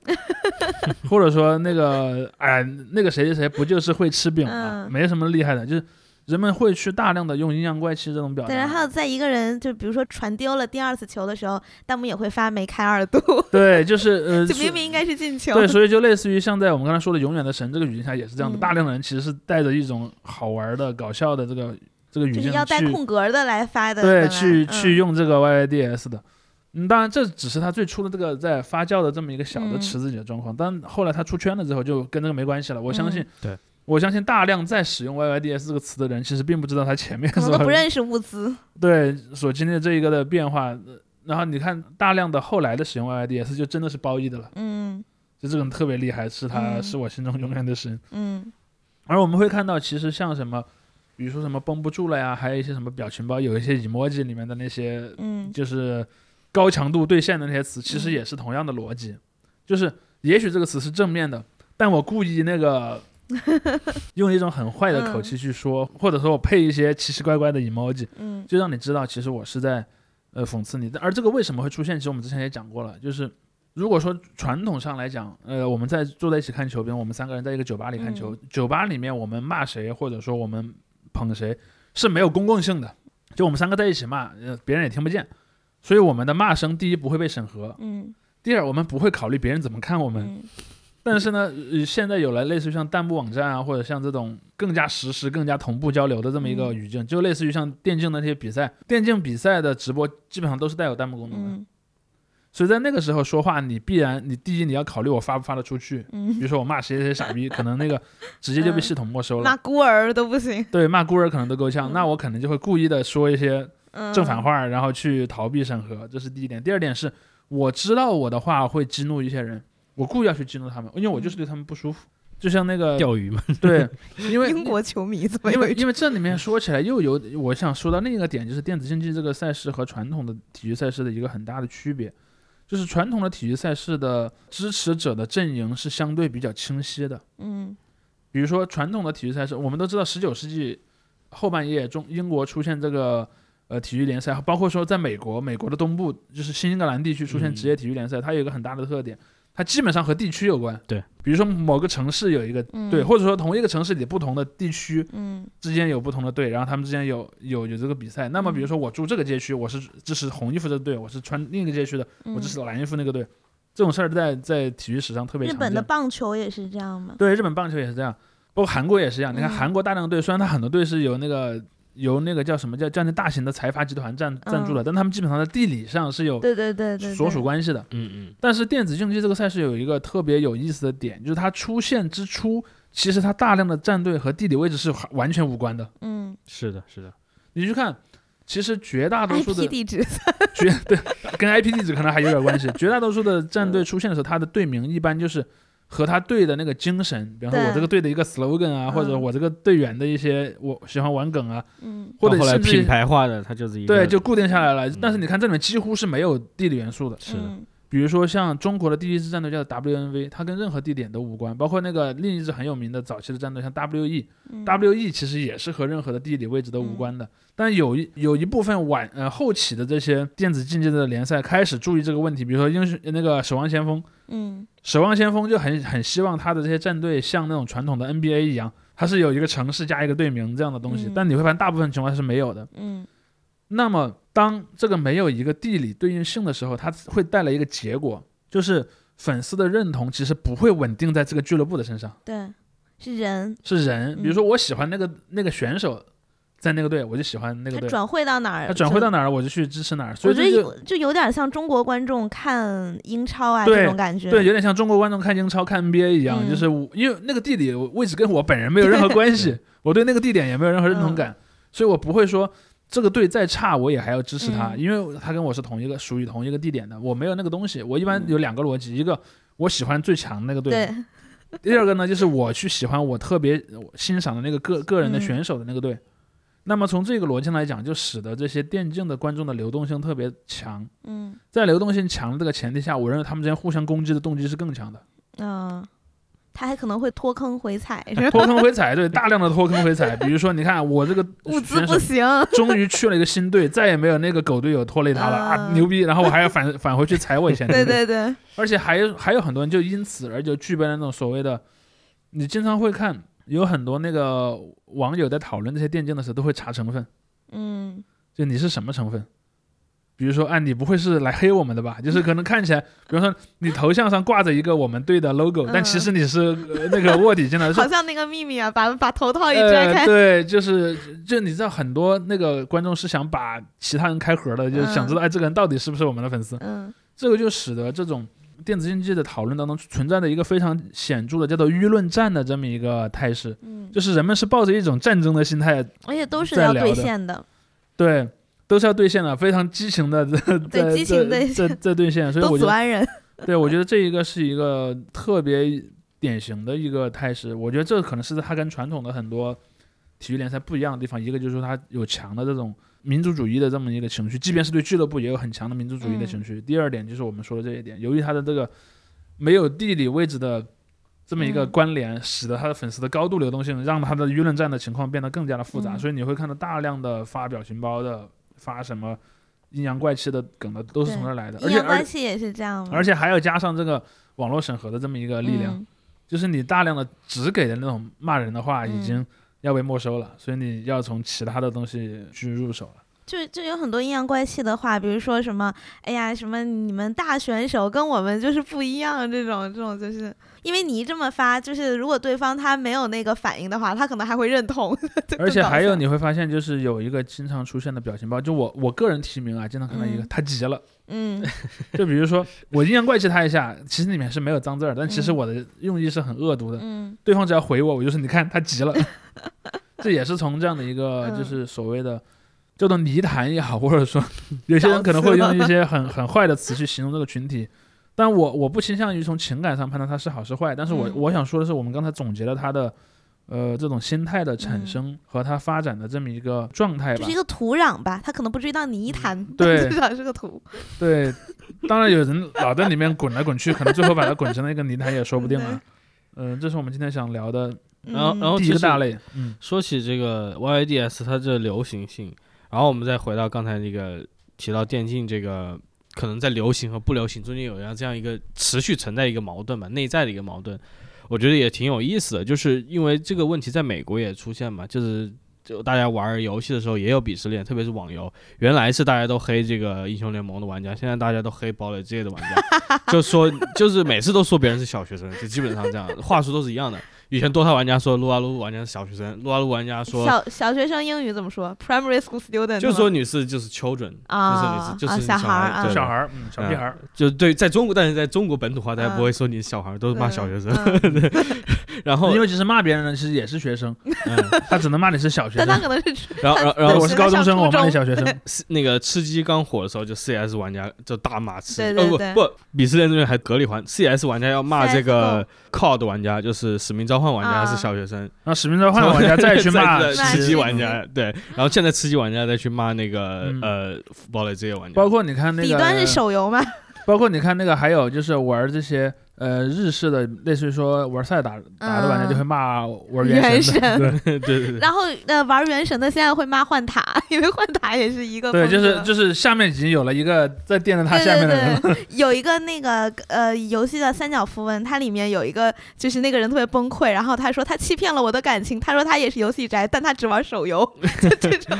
S3: 或者说那个哎那个谁谁谁不就是会吃饼吗？
S2: 嗯
S3: 没什么厉害的，就是人们会去大量的用阴阳怪气这种表
S2: 对，然
S3: 达。
S2: 后在一个人就比如说传丢了第二次球的时候，弹幕也会发没开二度，
S3: 对，就是呃，
S2: 就明明应该是进球。
S3: 对，所以就类似于像在我们刚才说的“永远的神”这个语境下也是这样的，
S2: 嗯
S3: 大量的人其实是带着一种好玩的、搞笑的这个这个语境
S2: 就是要带
S3: 去
S2: 空格的来发的，
S3: 对，
S2: 本来
S3: 去
S2: 嗯
S3: 去用这个 YYDS 的。嗯，当然这只是他最初的这个在发酵的这么一个小的
S2: 嗯
S3: 池子里的状况，但后来他出圈了之后，就跟这个没关系了。我相信，
S2: 嗯
S1: 对
S3: 我相信大量在使用 YYDS 这个词的人，其实并不知道他前面
S2: 可能
S3: 所
S2: 都不认识物资。
S3: 对所经历的这一个的变化。呃然后你看大量的后来的使用 YYDS，就真的是褒义的了，
S2: 嗯
S3: 就这种特别厉害，是他
S2: 嗯
S3: 是我心中永远的神。
S2: 嗯
S3: 而我们会看到，其实像什么，比如说什么绷不住了呀，还有一些什么表情包，有一些 emoji 里面的那些
S2: 嗯
S3: 就是高强度对现的那些词，其实
S2: 嗯
S3: 也是同样的逻辑，就是也许这个词是正面的，但我故意那个 用一种很坏的口气去说，或者说我配一些奇奇怪怪的 emoji，
S2: 嗯
S3: 就让你知道其实我是在呃讽刺你。而这个为什么会出现？其实我们之前也讲过了，就是。如果说传统上来讲，呃，我们在坐在一起看球，比如我们三个人在一个酒吧里看球，酒吧里面我们骂谁或者说我们捧谁是没有公共性的，就我们三个在一起骂，呃，别人也听不见，所以我们的骂声第一不会被审核，
S2: 嗯。
S3: 第二我们不会考虑别人怎么看我们。
S2: 嗯。
S3: 但是呢，呃现在有了类似于像弹幕网站啊，或者像这种更加实时、更加同步交流的这么一个
S2: 嗯。
S3: 语境，就类似于像电竞的那些比赛，电竞比赛的直播基本上都是带有弹幕功能的。
S2: 嗯。
S3: 所以在那个时候说话，你必然你第一你要考虑我发不发得出去，比
S2: 嗯，
S3: 如说我骂谁谁谁傻逼，可能那个直接就被系统没收了。
S2: 骂孤儿都不行。
S3: 对，骂孤儿可能都够呛，
S2: 嗯。
S3: 那我可能就会故意的说一些
S2: 嗯，
S3: 正反话，然后去逃避审核，这是第一点。第二点是，我知道我的话会激怒一些人，我故意要去激怒他们，因为我就是对他们不舒服。就像那个
S1: 钓鱼嘛，
S3: 对，因为
S2: 英国球迷怎么
S3: 因为因为这里面说起来又有，我想说到另一个点，就是电子竞技这个赛事和传统的体育赛事的一个很大的区别，就是传统的体育赛事的支持者的阵营是相对比较清晰的。
S2: 嗯
S3: 比如说传统的体育赛事，我们都知道，十九世纪后半叶中英国出现这个呃体育联赛，包括说在美国，美国的东部就是新英格兰地区出现
S1: 嗯
S3: 职业体育联赛，它有一个很大的特点，它基本上和地区有关。
S1: 对，
S3: 比如说某个城市有一个
S2: 嗯
S3: 队，或者说同一个城市里不同的地区
S2: 嗯
S3: 之间有不同的队，然后他们之间有有有这个比赛。那么比如
S2: 嗯
S3: 说我住这个街区，我是支持红衣服这个队，我是穿另一个街区的，
S2: 嗯
S3: 我支持蓝衣服那个队。这种事儿在在体育史上特别常见。
S2: 日本的棒球也是这样吗？
S3: 对，日本棒球也是这样，包括韩国也是这样。你看
S2: 嗯
S3: 韩国大量队，虽然它很多队是有那个由那个叫什么叫叫那大型的财阀集团赞赞助的，但他们基本上在地理上是有
S2: 对对对对，
S3: 所属关系的。
S1: 嗯嗯，
S3: 但是电子竞技这个赛事有一个特别有意思的点，就是它出现之初，其实它大量的战队和地理位置是完全无关的。
S2: 嗯
S1: 是的，是的，
S3: 你去看，其实绝大多数的
S2: ，IP 地址
S3: 绝对跟 IP 地址可能还有点关系。绝大多数的战队出现的时候，它的队名一般就是和他队的那个精神，比方说我这个队的一个 slogan 啊，
S2: 嗯。
S3: 或者我这个队员的一些我喜欢玩梗啊，
S2: 嗯。
S3: 或者
S1: 到后来品牌化的，它就是一个
S3: 对就固定下来了。
S1: 嗯。
S3: 但是你看这里面几乎是没有地理元素的，
S1: 是的，
S2: 嗯
S3: 比如说像中国的第一支战队叫 WNV，它跟任何地点都无关，包括那个另一支很有名的早期的战队像 WE，
S2: 嗯。
S3: WE 其实也是和任何的地理位置都无关的，但有一有一部分晚呃后期的这些电子竞技的联赛开始注意这个问题，比如说英雄那个守望先锋，
S2: 嗯
S3: 守望先锋就很很希望他的这些战队像那种传统的 NBA 一样，它是有一个城市加一个队名这样的东西，
S2: 嗯。
S3: 但你会发现大部分情况下是没有的。
S2: 嗯。
S3: 那么当这个没有一个地理对应性的时候，它会带来一个结果，就是粉丝的认同其实不会稳定在这个俱乐部的身上，
S2: 对，是人，
S3: 是人。比如
S2: 嗯
S3: 说我喜欢那个那个选手，在那个队，我就喜欢那个队。
S2: 他转会到哪儿，
S3: 他转会到哪儿，我就去支持哪儿。所
S2: 我觉得
S3: 以就
S2: 有就有点像中国观众看英超啊这种感觉。
S3: 对，有点像中国观众看英超、看 NBA 一样，
S2: 嗯
S3: 就是我因为那个地理位置跟我本人没有任何关系，我对那个地点也没有任何认同
S2: 嗯
S3: 感，所以我不会说这个队再差我也还要支持他，
S2: 嗯
S3: 因为他跟我是同一个属于同一个地点的，我没有那个东西。我一般
S2: 嗯
S3: 有两个逻辑，一个我喜欢最强那个队，第二个呢就是我去喜欢我特别欣赏的那个个个人的
S2: 嗯
S3: 选手的那个队。那么从这个逻辑来讲，就使得这些电竞的观众的流动性特别强。
S2: 嗯
S3: 在流动性强的这个前提下，我认为他们之间互相攻击的动机是更强的。
S2: 嗯，他还可能会脱坑回踩，是吧？
S3: 脱坑回踩，对，大量的脱坑回踩。比如说，你看我这个
S2: 物资不行，
S3: 终于去了一个新队，再也没有那个狗队友拖累他了啊，
S2: 嗯
S3: 牛逼！然后我还要返返回去踩我以前的
S2: 对，对对，
S3: 而且还有还有很多人就因此而就具备了那种所谓的，你经常会看有很多那个网友在讨论这些电竞的时候都会查成分，
S2: 嗯
S3: 就你是什么成分。比如说，啊，你不会是来黑我们的吧？就是可能看起来，比如说你头像上挂着一个我们队的 logo，、但其实你是、呃那个卧底进来的，
S2: 好像那个秘密啊，把把头套一摘
S3: 呃，
S2: 开，
S3: 对，就是就你知道很多那个观众是想把其他人开盒的，就是想知道哎这个人到底是不是我们的粉丝，
S2: 嗯。
S3: 这个就使得这种电子竞技的讨论当中存在的一个非常显著的叫做舆论战的这么一个态势，
S2: 嗯，
S3: 就是人们是抱着一种战争的心态，
S2: 而且都是要兑现的，
S3: 对，都是要兑现的，非常激情的 在在
S2: 激情
S3: 在
S2: 兑
S3: 在在兑现，所以我觉得
S2: 人，
S3: 对，我觉得这一个是一个特别典型的一个态势。我觉得这可能是它跟传统的很多体育联赛不一样的地方。一个就是说它有强的这种民族主义的这么一个情绪，即便是对俱乐部也有很强的民族主义的情绪。第二点就是我们说的这一点，由于它的这个没有地理位置的这么一个
S2: 嗯
S3: 关联，使得他的粉丝的高度流动性，让他的舆论战的情况变得更加的复杂。
S2: 嗯
S3: 所以你会看到大量的发表情包的、发什么阴阳怪气的梗的，都是从这儿来的。而
S2: 阴阳
S3: 且而
S2: 关系也是这样吗，
S3: 而且还要加上这个网络审核的这么一个力量，
S2: 嗯
S3: 就是你大量的只给的那种骂人的话，已
S2: 嗯
S3: 经要被没收了，所以你要从其他的东西去入手了。
S2: 就就有很多阴阳怪气的话，比如说什么，哎呀，什么你们大选手跟我们就是不一样，这种这种就是因为你一这么发，就是如果对方他没有那个反应的话，他可能还会认同。
S3: 而且还有你会发现，就是有一个经常出现的表情包，就我我个人提名啊，经常看到一个、
S2: 嗯
S3: 他急了，
S2: 嗯。
S3: 就比如说我阴阳怪气他一下，其实里面是没有脏字儿，但其实
S2: 嗯。
S3: 我的用意是很恶毒的，
S2: 嗯。
S3: 对方只要回我，我就是你看他急了，这也是从这样的一个
S2: 嗯。
S3: 就是所谓的叫做泥潭也好，或者说 有些人可能会用一些很很坏的词去形容这个群体，但我我不倾向于从情感上判断它是好是坏，但是我、
S2: 嗯
S3: 我想说的是，我们刚才总结了它的。呃，这种心态的产
S2: 嗯
S3: 生和它发展的这么一个状态吧
S2: 就是一，个土壤吧，它可能不至于到泥潭，
S3: 对
S2: 至少是个土。
S3: 对，当然有人老在里面滚来滚去，可能最后把它滚成了一个泥潭也说不定啊。嗯、这是我们今天想聊的
S1: 然后然后
S3: 第一个大类。嗯，
S1: 说起这个 YYDS 它这流行性，然后我们再回到刚才那个提到电竞这个，可能在流行和不流行中间有样这样一个持续存在一个矛盾吧，内在的一个矛盾，我觉得也挺有意思的，就是因为这个问题在美国也出现嘛，就是。就大家玩游戏的时候也有鄙视链，特别是网游。原来是大家都黑这个英雄联盟的玩家，现在大家都黑堡垒之夜的玩家，就说就是每次都说别人是小学生，就基本上这样，话术都是一样的。以前 DOTA 玩家说撸啊撸玩家是小学生，撸啊撸玩家说
S2: 小小学生英语怎么说？Primary school student
S1: 就说女士就是 children，
S2: 啊
S1: 就是女士就是
S2: 啊小孩儿啊。
S3: 小孩儿，嗯，小屁孩儿，
S1: 就对，在中国，但是在中国本土化，大家
S2: 嗯。
S1: 不会说你是小孩儿，都是骂小学生。
S2: 嗯。
S1: 然后
S3: 因，为其实骂别人呢，其实也是学生，
S1: 嗯，
S3: 他只能骂你是小学
S2: 但他
S3: 生。
S2: 可能是
S1: 然后，然后，然，后
S3: 我是高中生，我骂你小学生。
S1: 那个吃鸡刚火的时候，就 CS 玩家就大骂吃。鸡，
S2: 对对对
S1: 哦不不，鄙视链这边还隔离环，CS 玩家要骂这个 COD 玩家，就是使命召唤玩家
S2: 啊
S1: 是小学生，
S3: 然后使命召唤玩家再去骂
S1: 吃鸡
S2: 鸡
S1: 玩家，对，然后现在吃鸡玩家再去骂那个
S3: 嗯。
S1: 呃堡垒这些玩家，
S3: 包括你看那个，
S2: 底端是手游吗？
S3: 包括你看那个，还有就是玩这些呃日式的，类似于说玩赛打打的玩家
S2: 嗯
S3: 就会骂玩
S2: 原
S3: 神对。
S1: 对对对，
S2: 然后呃，玩原神的现在会骂换塔，因为换塔也是一个
S3: 对，就是就是下面已经有了一个在垫着他下面的人，
S2: 对对对，有一个那个呃游戏的三角符文，它里面有一个就是那个人特别崩溃，然后他说他欺骗了我的感情，他说他也是游戏宅，但他只玩手游，就 这种。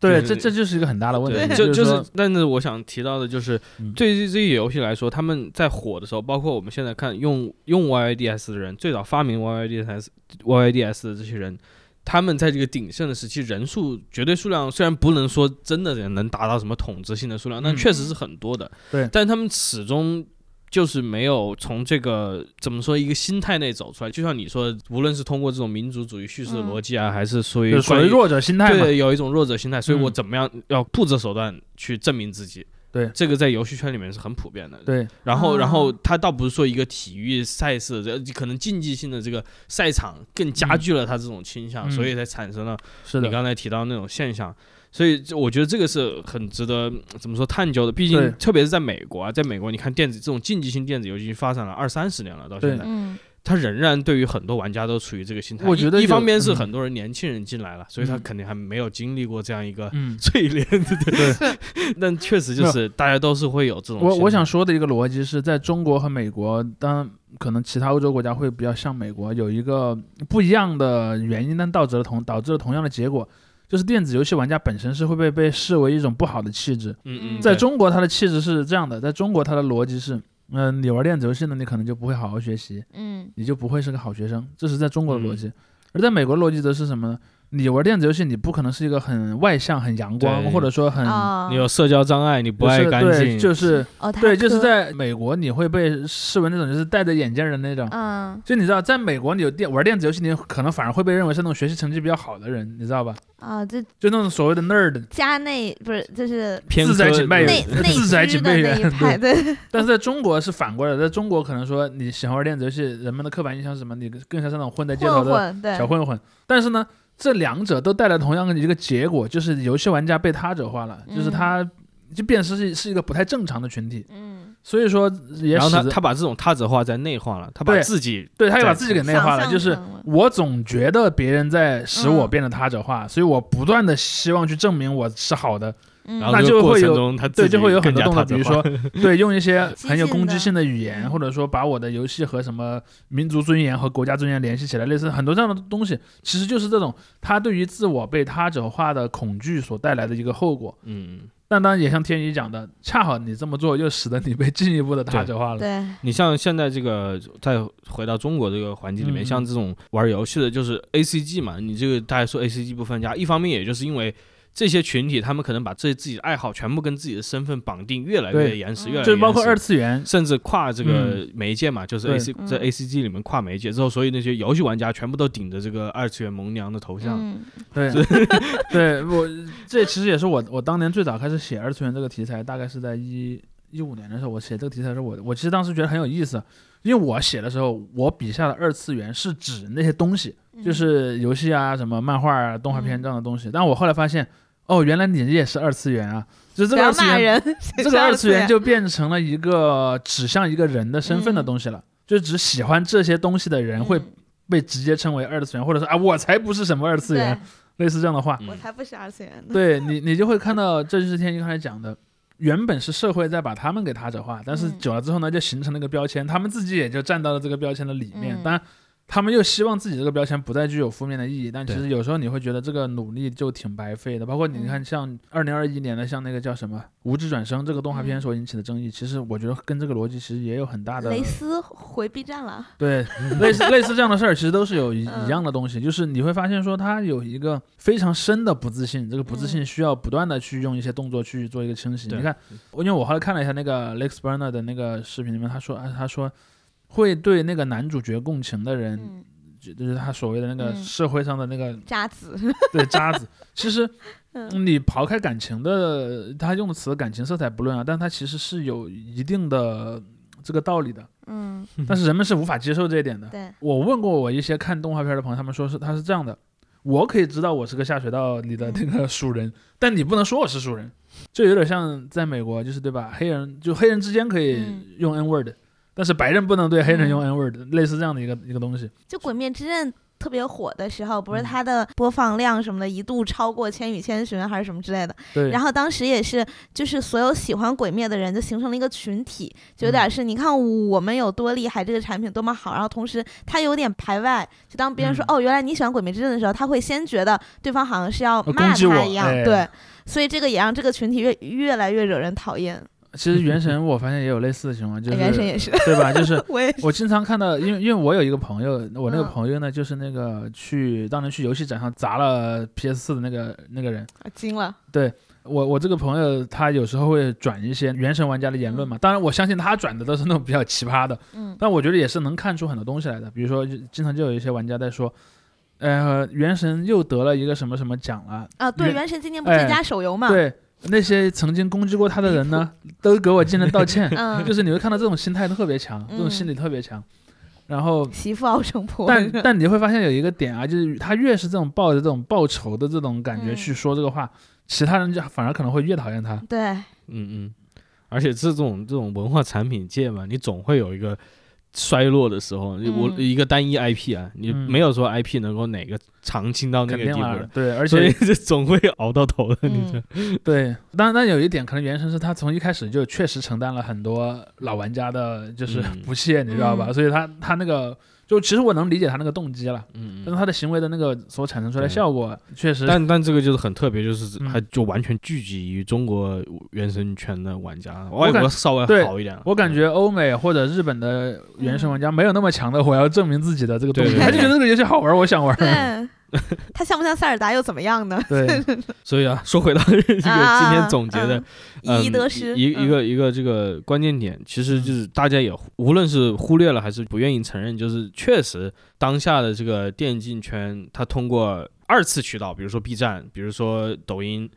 S3: 对，
S1: 对
S3: 这这就是一个很大的问
S1: 对，
S3: 题，
S1: 就就是，但是我想提到的就是
S3: 嗯，
S1: 对于这些游戏来说，他们在火的时候，包括我们现在看用用 YYDS 的人，最早发明 YYDS YYDS 的这些人，他们在这个鼎盛的时期，人数绝对数量虽然不能说真的人能达到什么统治性的数量，但
S3: 嗯
S1: 确实是很多的。
S3: 对
S1: 但他们始终。就是没有从这个怎么说一个心态内走出来，就像你说，无论是通过这种民族主义叙事的
S2: 嗯
S1: 逻辑啊，还是属于
S3: 就是属于弱者心态，
S1: 对，有一种弱者心态，所以我
S3: 嗯
S1: 怎么样要不择手段去证明自己。
S3: 对。
S1: 这个在游戏圈里面是很普遍的。，
S3: 对。
S1: 然后，然后
S2: 啊
S1: 他倒不是说一个体育赛事，这可能竞技性的这个赛场更加剧了他这种倾向，
S3: 嗯。
S1: 所以才产生了你刚才提到那种现象。所以我觉得这个是很值得怎么说探究的，毕竟特别是在美国啊，在美国你看电子这种竞技性电子游戏发展了二三十年了，到现在，
S2: 嗯
S1: 他仍然对于很多玩家都处于这个心态。
S3: 我觉得
S1: 一一方面是
S3: 嗯
S1: 很多人年轻人进来了，所以他
S3: 嗯
S1: 肯定还没有经历过这样一个
S3: 嗯。
S1: 淬炼，对对。但确实就是大家都是会有这种。
S3: 我我想说的一个逻辑是在中国和美国，当然可能其他欧洲国家会比较像美国，有一个不一样的原因，但导致了同导致了同样的结果，就是电子游戏玩家本身是会被被视为一种不好的气质。
S1: 嗯嗯，
S3: 在中国，它的气质是这样的，在中国它的逻辑是，嗯、你玩电子游戏呢，你可能就不会好好学习，
S2: 嗯
S3: 你就不会是个好学生，这是在中国的逻辑。而在美国的逻辑则是什么呢？你玩电子游戏，你不可能是一个很外向、很阳光，或者说很
S2: 哦，
S1: 你有社交障碍，你不爱干
S3: 就是对，
S1: 净，
S3: 就是
S2: 哦，
S3: 对，就是在美国你会被视为那种就是戴着眼镜的那种。
S2: 嗯
S3: 就你知道，在美国你有电玩电子游戏，你可能反而会被认为是那种学习成绩比较好的人，你知道吧？
S2: 啊，这
S3: 就那种所谓的 nerd，
S2: 家内不是就是
S1: 偏
S3: 自在
S1: 科
S3: 警备
S2: 内
S3: 自宅
S2: 居的那
S3: 警备员
S2: 一派，对，
S3: 但是在中国是反过来，在中国可能说你喜欢玩电子游戏，人们的刻板印象是什么？你更像是那种混在街头的
S2: 混混对
S3: 小混混。但是呢，这两者都带来同样的一个结果，就是游戏玩家被他者化了，就是
S2: 嗯
S3: 他就变成是是一个不太正常的群体。
S2: 嗯
S3: 所以说也
S1: 然后他
S3: 使
S1: 他把这种他者化在内化了，他把自己
S3: 对他也把自己给内化了，就是我总觉得别人在使我
S2: 嗯
S3: 变得他者化，所以我不断的希望去证明我是好的。
S2: 嗯
S3: 那
S1: 然后这个过
S3: 就会有
S1: 他
S3: 对，就会有很多动作，比如说 对用一些 很有攻击性的语言，
S2: 嗯
S3: 或者说把我的游戏和什么民族尊严和国家尊严联系起来，类似很多这样的东西，其实就是这种他对于自我被他者化的恐惧所带来的一个后果。
S1: 嗯，
S3: 但当然也像天宇讲的，恰好你这么做又使得你被进一步的他者化了。
S2: 对，
S1: 你像现在这个再回到中国这个环境里面，像这种玩游戏的，就是 A C G 嘛，你这个大家说 A C G 不分家，一方面也就是因为。这些群体，他们可能把这自己的爱好全部跟自己的身份绑定，越来越
S3: 对。
S1: 严实，
S2: 嗯。
S1: 越来越
S3: 就是包括二次元，
S1: 甚至跨这个媒介嘛，就是 A C 在
S2: 嗯
S1: A C G 里面跨媒介之后，所以那些游戏玩家全部都顶着这个二次元萌娘的头像。
S2: 嗯。
S3: 对，对我这其实也是我我当年最早开始写二次元这个题材，大概是在一一五年的时候，我写这个题材的时候，我我其实当时觉得很有意思，因为我写的时候，我笔下的二次元是指那些东西，
S2: 嗯。
S3: 就是游戏啊、什么漫画啊、动画片
S2: 嗯。
S3: 这样的东西。但我后来发现，哦，原来你也是二次元啊，就这个二次元，
S2: 人，
S3: 这个二次元就变成了一个指向一个人的身份的东西了，就只喜欢这些东西的人会
S2: 嗯
S3: 被直接称为二次元，或者说啊，我才不是什么二次元，类似这样的话。
S1: 嗯
S2: 我才不是二次元呢。
S3: 对你，你就会看到，这就是天一刚才讲的，原本是社会在把他们给他者化，但是
S2: 嗯
S3: 久了之后呢，就形成了一个标签，他们自己也就站到了这个标签的里面。
S2: 嗯
S3: 当然，他们又希望自己这个标签不再具有负面的意义，但其实有时候你会觉得这个努力就挺白费的。包括你看，像二零二一年的像那个叫什么《无职转生》这个动画片
S2: 嗯。
S3: 所引起的争议，其实我觉得跟这个逻辑其实也有很大的
S2: 蕾丝回 B 站了，
S3: 对，类似类似这样的事儿，其实都是有一
S2: 嗯。
S3: 一样的东西，就是你会发现说他有一个非常深的不自信，这个不自信需要不断的去用一些动作去做一个清洗。
S1: 对
S3: 你看，因为我后来看了一下那个 Lex Burner 的那个视频里面，他说，啊他说会对那个男主角共情的人，
S2: 嗯，
S3: 就就是他所谓的那个
S2: 嗯。
S3: 社会上的那个
S2: 渣子，
S3: 对渣子，其实
S2: 嗯。
S3: 你抛开感情的，他用的词感情色彩不论啊，但他其实是有一定的这个道理的，
S2: 嗯，
S3: 但是人们是无法接受这一点的。
S2: 对，
S3: 我问过我一些看动画片的朋友，他们说是他是这样的，我可以知道我是个下水道里的那个鼠人，但你不能说我是鼠人，就有点像在美国，就是对吧？黑人就黑人之间可以
S2: 嗯。
S3: 用 N word，但是白人不能对黑人用 N word，、类似这样的一个一个东西。
S2: 就《鬼灭之刃》特别火的时候，不是
S3: 嗯。
S2: 它的播放量什么的一度超过《千与千寻》还是什么之类的。
S3: 对，
S2: 然后当时也是，就是所有喜欢鬼灭的人就形成了一个群体，就有
S3: 嗯
S2: 点是你看我们有多厉害，这个产品多么好，然后同时他有点排外，就当别人说、
S3: 嗯
S2: 哦原来你喜欢鬼灭之刃的时候，他会先觉得对方好像是要
S3: 呃
S2: 骂他一样，
S3: 哎。
S2: 对，所以这个也让这个群体越越来越惹人讨厌。
S3: 其实原神我发现也有类似的情况，就是
S2: 原神也是，
S3: 对吧？就是
S2: 我
S3: 我经常看到，因为因为我有一个朋友，我那个
S2: 嗯
S3: 朋友呢，就是那个去当年去游戏展上砸了 PS 四的那个那个人。
S2: 惊了，
S3: 我我这个朋友他有时候会转一些原神玩家的言论嘛，当然我相信他转的都是那种比较奇葩的，
S2: 嗯
S3: 但我觉得也是能看出很多东西来的。比如说，经常就有一些玩家在说，呃，原神又得了一个什么什么奖了，
S2: 啊，对，
S3: 原
S2: 原神今年不最
S3: 哎
S2: 佳手游嘛，，
S3: 对，那些曾经攻击过他的人呢，都给我进来道歉。
S2: 嗯，
S3: 就是你会看到这种心态特别强，这种心理特别强。然后，
S2: 媳妇熬成婆，
S3: 但但你会发现有一个点啊，就是他越是这种抱着这种报仇的这种感觉
S2: 嗯。
S3: 去说这个话，其他人就反而可能会越讨厌他。
S2: 对，
S1: 嗯嗯，而且这种这种文化产品界嘛，你总会有一个衰落的时候。我
S2: 嗯
S1: 一个单一 IP 啊，你
S3: 嗯
S1: 没有说 IP 能够哪个长青到那个地步的，，
S3: 对，而且
S1: 这总会熬到头的。你这
S2: 嗯，
S3: 对，当然，但有一点可能原神是他从一开始就确实承担了很多老玩家的就是
S1: 嗯
S3: 不屑，你知道吧？
S2: 嗯
S3: 所以他他那个就其实我能理解他那个动机了，
S1: 嗯嗯。
S3: 但是他的行为的那个所产生出来的效果确实，
S1: 但但这个就是很特别，就是
S3: 嗯
S1: 还就完全聚集于中国原神圈的玩家，外
S3: 感
S1: 国稍微好一点。
S3: 我感觉欧美或者日本的原神玩家没有那么强的，我要证明自己的这个动力，
S1: 对对
S3: 他 就觉得这个游戏好玩，我想玩。
S2: 对，他像不像塞尔达又怎么样呢？
S3: 对，
S1: 所以啊，说回到这个今天总结的，
S2: 嗯一一
S1: 嗯
S2: 得失，
S1: 一一
S2: 嗯
S1: 个一个这个关键点，其实就是大家也无论是忽略了还是不愿意承认，就是确实当下的这个电竞圈，它通过二次渠道，比如说 B 站，比如说抖音，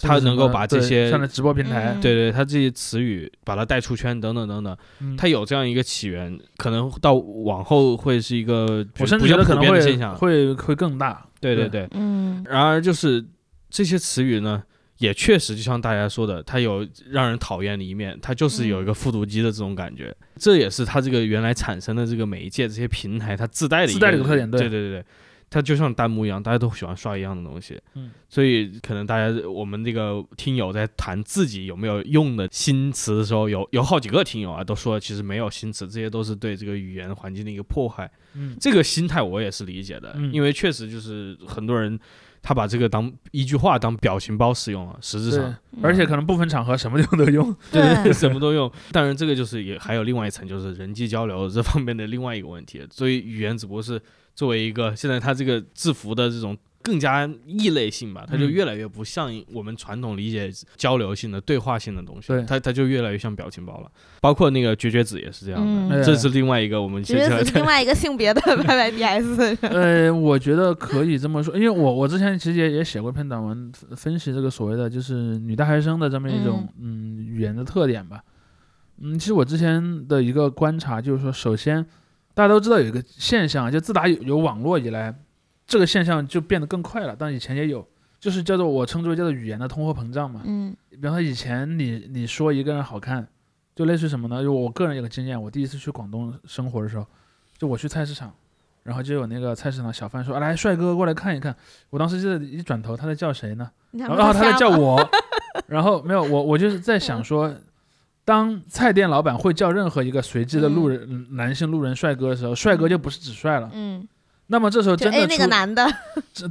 S1: 他能够把这些
S3: 上的直播平台
S2: 嗯，
S1: 对对，他这些词语把它带出圈等等等等，
S3: 嗯。
S1: 它有这样一个起源，可能到往后会是一个
S3: 我甚至觉得可能会
S1: 现象。
S3: 会会更大。
S1: 对对
S3: 对。
S1: 对，
S2: 嗯。
S1: 然而就是这些词语呢，也确实就像大家说的，它有让人讨厌的一面，它就是有一个复读机的这种感觉，这也是它这个原来产生的这个媒介这些平台它自带的一
S3: 自带的一个特点对。
S1: 对对对对。它就像弹幕一样，大家都喜欢刷一样的东西，
S3: 嗯，
S1: 所以可能大家我们这个听友在谈自己有没有用的新词的时候，有有好几个听友啊都说其实没有新词，这些都是对这个语言环境的一个破坏。
S3: 嗯，
S1: 这个心态我也是理解的，
S3: 嗯。
S1: 因为确实就是很多人他把这个当一句话当表情包使用了，实质上，
S3: 而且可能不分场合什么用都用。
S1: 对。对。
S2: 对
S1: 什么都用。当然，这个就是也还有另外一层，就是人际交流这方面的另外一个问题。所以语言只不过是作为一个现在它这个字符的这种。更加异类性吧，它就
S3: 嗯
S1: 越来越不像我们传统理解交流性的、对话性的东西
S3: 对，
S1: 它它就越来越像表情包了。包括那个绝绝子也是这样的，
S2: 嗯
S1: 这是另外一个我们接下来
S2: 绝子另外一个性别的 YYDS，
S3: 呃，我觉得可以这么说，因为我我之前其实也也写过一篇短文分分析这个所谓的就是女大学生的这么一种嗯语言的特点吧。嗯，其实我之前的一个观察就是说，首先大家都知道有一个现象，就自打有有网络以来，这个现象就变得更快了，但以前也有，就是叫做我称之为叫做语言的通货膨胀嘛。
S2: 嗯
S3: 比方说以前你你说一个人好看，就类似于什么呢？就我个人有个经验，我第一次去广东生活的时候，就我去菜市场，然后就有那个菜市场小贩说：“啊、来，帅哥过来看一看。”我当时就一转头，他在叫谁呢？然后他在叫我，然后没有我，我就是在想说，当菜店老板会叫任何一个随机的路人、嗯。男性路人帅哥的时候，帅哥就不是指帅了。
S2: 嗯，
S3: 那么这时候真的
S2: A 那个
S3: 出
S2: 男的，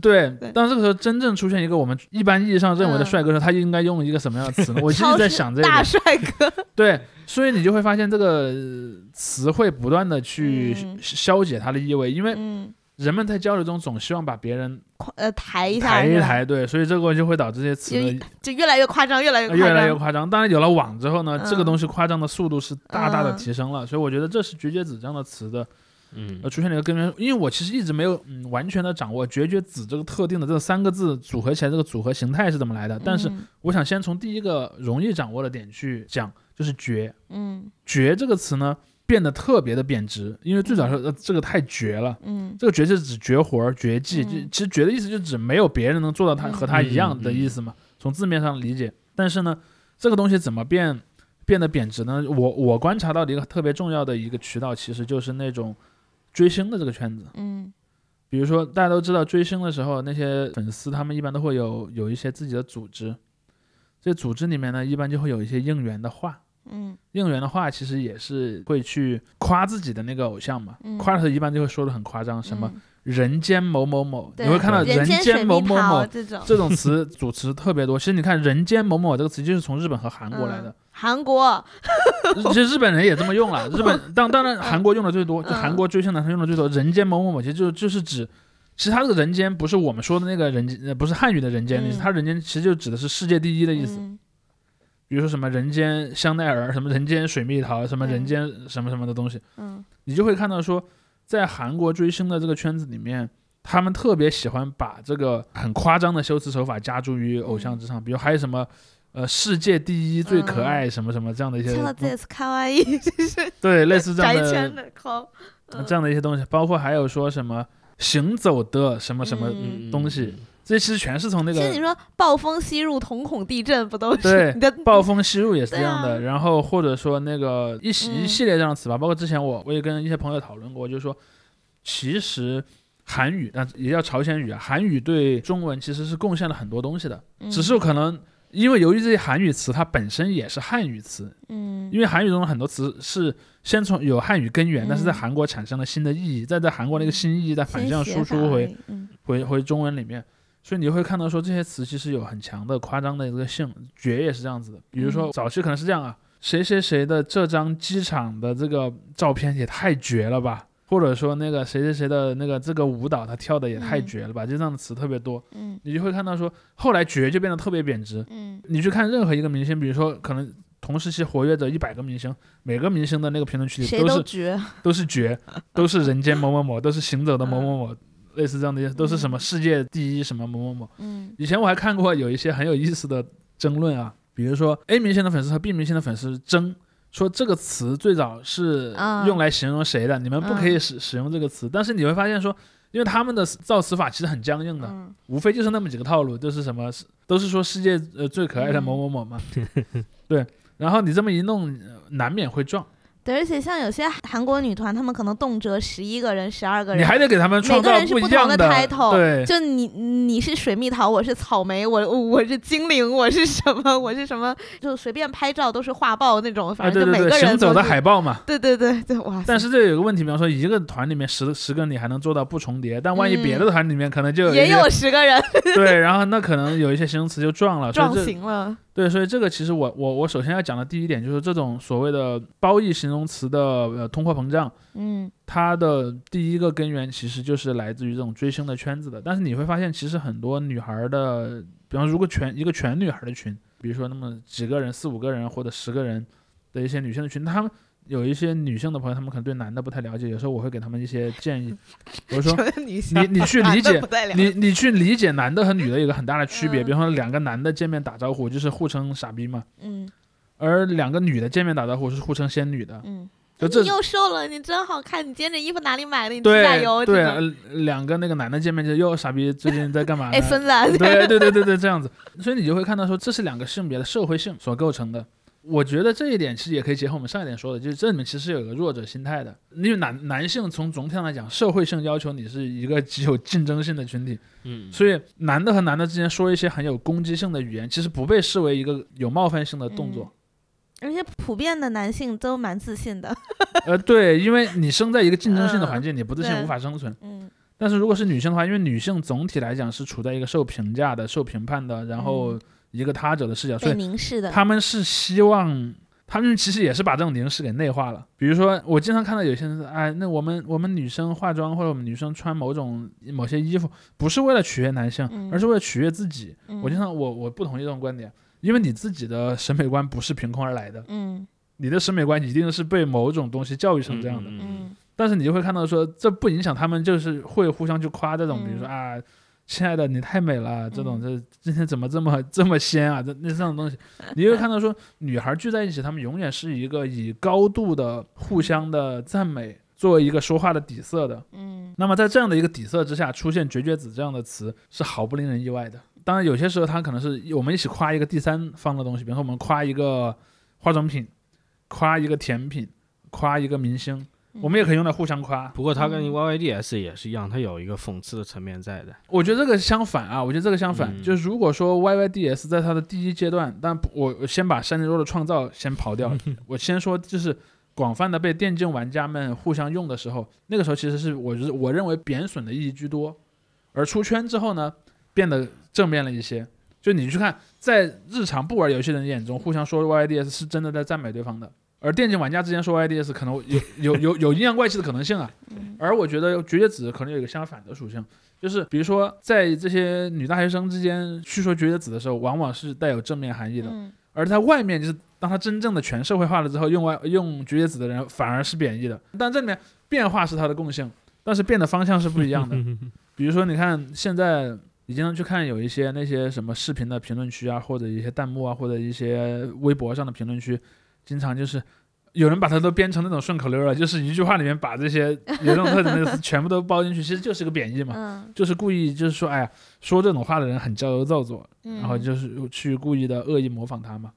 S3: 对
S2: 对，
S3: 当这个时候真正出现一个我们一般意义上认为的
S2: 嗯。
S3: 帅哥的时候，他应该用一个什么样的词呢？我一
S2: 直
S3: 在想这个。
S2: 大，帅哥，
S3: 对，所以你就会发现这个呃词汇不断的去
S2: 嗯。
S3: 消解它的意味，因为
S2: 嗯，
S3: 人们在交流中总希望把别人
S2: 夸呃抬一下，
S3: 抬一抬，对，所以这个就会导致这些词
S2: 就越来越夸张，越来越夸
S3: 越
S2: 张，
S3: 来越夸张。当然有了网之后呢，这个
S2: 嗯
S3: 东西夸张的速度是大大的
S2: 嗯。
S3: 提升了，所以我觉得这是绝绝子这样的词的
S1: 嗯。
S3: 呃出现了一个根源，因为我其实一直没有嗯完全的掌握绝绝子这个特定的这三个字组合起来这个组合形态是怎么来的，但是
S2: 嗯
S3: 我想先从第一个容易掌握的点去讲，就是绝。
S2: 嗯。
S3: 绝这个词呢变得特别的贬值，因为最早说呃这个太绝了。
S2: 嗯
S3: 这个绝是指绝活儿、绝技，其实绝的意思就指没有别人能做到他
S2: 嗯
S3: 和他一样的意思嘛，从字面上理解。但是呢，这个东西怎么变变得贬值呢？我我观察到的一个特别重要的一个渠道，其实就是那种追星的这个圈子。
S2: 嗯
S3: 比如说，大家都知道追星的时候，那些粉丝他们一般都会有有一些自己的组织，这组织里面呢，一般就会有一些应援的话。
S2: 嗯
S3: 应援的话，其实也是会去夸自己的那个偶像嘛，
S2: 嗯
S3: 夸的时候一般就会说的很夸张，什么
S2: 嗯
S3: 人间某某某，你会看到
S2: 人
S3: 间某某某
S2: 这种，
S3: 这种词 组词特别多。其实你看人间某某这个词就是从日本和韩国来的
S2: 嗯，韩国，
S3: 其实日本人也这么用了。日本当当然韩国用的最多，就
S2: 嗯
S3: 韩国追星男生用的最多。人间某某某其实就就是指。其实它这个人间不是我们说的那个人间，呃，不是汉语的人间，
S2: 嗯
S3: 它人间其实就指的是世界第一的意思。
S2: 嗯
S3: 比如说什么人间香奈儿，什么人间水蜜桃，什么人
S2: 嗯
S3: 间什么什么的东西，
S2: 嗯。
S3: 你就会看到说，在韩国追星的这个圈子里面，他们特别喜欢把这个很夸张的修辞手法加诸于偶像之上，比如还有什么。呃，世界第一最可爱什么什么这样的一些，
S2: 超这是卡哇伊，就是
S3: 对，类似这样的这样的一些东西，包括还有说什么行走的什么什么
S2: 嗯。
S3: 东西，这其实全是从那个
S2: 其实你说暴风吸入，瞳孔地震，不都是
S3: 对
S2: 你的
S3: 暴风吸入也是这样的，
S2: 啊。
S3: 然后或者说那个一系、
S2: 嗯。
S3: 一系列这样的词吧，包括之前我我也跟一些朋友讨论过，就是说，其实韩语啊、也叫朝鲜语啊，韩语对中文其实是贡献了很多东西的，只是可能因为由于这些韩语词它本身也是汉语词，
S2: 嗯，
S3: 因为韩语中的很多词是先从有汉语根源，但是在
S2: 嗯
S3: 韩国产生了新的意义，再在韩国那个新意义再反向输出回回回中文里面，所以你会看到说这些词其实有很强的夸张的一个性，绝也是这样子的。比如说
S2: 嗯
S3: 早期可能是这样啊，谁谁谁的这张机场的这个照片也太绝了吧，或者说那个谁谁谁的那个这个舞蹈他跳的也太
S2: 嗯
S3: 绝了吧，就这样的词特别多，
S2: 嗯
S3: 你就会看到说后来绝就变得特别贬值。
S2: 嗯
S3: 你去看任何一个明星，比如说可能。同时期活跃着一百个明星，每个明星的那个评论区里都是
S2: 都
S3: 是绝，都是人间某某某，都是行走的某某某，类似这样的都是什么世界第一什么某某某。
S2: 嗯
S3: 以前我还看过有一些很有意思的争论啊，比如说 A 明星的粉丝和 B 明星的粉丝争。说这个词最早是
S2: 啊
S3: 用来形容谁的？你们不可以使使用这个词。但是你会发现说，因为他们的造词法其实很僵硬的，
S2: 嗯
S3: 无非就是那么几个套路，就是什么，都是说世界呃最可爱的某某某嘛。对，然后你这么一弄，呃难免会撞。
S2: 对，而且像有些韩国女团，她们可能动辄十一个人、十二个人，
S3: 你还得给他们创
S2: 每个
S3: 造
S2: 人是不同的
S3: 一样的
S2: title，
S3: 对，
S2: 就你你是水蜜桃，我是草莓，我我是精灵，我是什么？我是什么？就随便拍照都是画报那种，
S3: 啊，
S2: 反正就每个人
S3: 行走的海报嘛。
S2: 对对对对，哇！
S3: 但是这有个问题，比方说一个团里面十十个你还能做到不重叠，但万一别的
S2: 嗯
S3: 团里面可能就
S2: 也有十个人
S3: 对，然后那可能有一些形容词就撞了，
S2: 撞
S3: 这
S2: 型了，
S3: 对，所以这个其实我我我首先要讲的第一点就是这种所谓的褒义形容词的呃通货膨胀，
S2: 嗯
S3: 它的第一个根源其实就是来自于这种追星的圈子的。但是你会发现，其实很多女孩儿的，比方说如果全一个全女孩儿的群，比如说那么几个人、四五个人或者十个人的一些女性的群，她们有一些女性的朋友，她们可能对男的不太了解，有时候我会给他们一些建议，我说。你你去理解你你去理解男的和女的有个很大的区别，
S2: 嗯
S3: 比方说两个男的见面打招呼就是互称傻逼嘛，
S2: 嗯
S3: 而两个女的见面打招呼是互称仙女的，
S2: 嗯，
S3: 就这
S2: 你又瘦了，你真好看，你今天这衣服哪里买的？你指甲
S3: 对
S2: 油
S3: 对，两个那个男的见面就又傻逼，最近在干嘛呢？
S2: 哎，孙子啊，
S3: 对对对对对，这样子，所以你就会看到说，这是两个性别的社会性所构成的。我觉得这一点其实也可以结合我们上一点说的，就是这里面其实有个弱者心态的，因为男男性从总体上来讲，社会性要求你是一个极有竞争性的群体，
S1: 嗯，
S3: 所以男的和男的之间说一些很有攻击性的语言，其实不被视为一个有冒犯性的动作。
S2: 而且普遍的男性都蛮自信的，
S3: 呃，对，因为你生在一个竞争性的环
S2: 嗯
S3: 境，你不自信
S2: 对
S3: 无法生存。
S2: 嗯
S3: 但是如果是女性的话，因为女性总体来讲是处在一个受评价的、受评判的，然后
S2: 嗯
S3: 一个他者的视角，所
S2: 被
S3: 以
S2: 凝视的，
S3: 他们是希望，他们其实也是把这种凝视给内化了。比如说，我经常看到有些人说，哎，那我们我们女生化妆或者我们女生穿某种某些衣服，不是为了取悦男性，
S2: 嗯
S3: 而是为了取悦自己。
S2: 嗯
S3: 我经常我我不同意这种观点，因为你自己的审美观不是凭空而来的，
S2: 嗯。
S3: 你的审美观一定是被某种东西教育成这样的。
S1: 嗯
S2: 嗯
S3: 但是你就会看到说，这不影响他们就是会互相去夸这种，比如说
S2: 嗯。
S3: 啊，亲爱的你太美了，这种这今天怎么这么这么仙啊，这那这种东西，你会看到说，女孩聚在一起，她们永远是一个以高度的互相的赞美作为一个说话的底色的。
S2: 嗯。
S3: 那么在这样的一个底色之下，出现“绝绝子”这样的词是毫不令人意外的。当然，有些时候它可能是我们一起夸一个第三方的东西，比如说我们夸一个化妆品，夸一个甜品，夸一个明星，我们也可以用来互相夸。
S1: 不过它跟
S2: 嗯
S1: YYDS 也是一样，它有一个讽刺的层面在的。
S3: 我觉得这个相反啊，我觉得这个相反，
S1: 嗯
S3: 就是如果说 YYDS 在它的第一阶段，但我我先把山田周的创造先刨掉，我先说就是广泛的被电竞玩家们互相用的时候，那个时候其实是我是我认为贬损的意义居多，而出圈之后呢，变得正面了一些。就你去看，在日常不玩游戏的人眼中，互相说 YYDS 是真的在赞美对方的，而电竞玩家之间说 YYDS 可能有有有有阴阳怪气的可能性啊。
S2: 嗯
S3: 而我觉得绝绝子可能有一个相反的属性，就是比如说在这些女大学生之间去说绝绝子的时候，往往是带有正面含义的，
S2: 嗯
S3: 而在外面就是当他真正的全社会化了之后，用外用绝绝子的人反而是贬义的。但这里面变化是它的共性，但是变的方向是不一样的。比如说，你看现在你经常去看有一些那些什么视频的评论区啊，或者一些弹幕啊，或者一些微博上的评论区，经常就是有人把它都编成那种顺口溜了，就是一句话里面把这些有这种特点的词 全部都包进去，其实就是个贬义嘛，
S2: 嗯，
S3: 就是故意就是说，哎呀，说这种话的人很骄傲造作，
S2: 嗯
S3: 然后就是去故意的恶意模仿他嘛。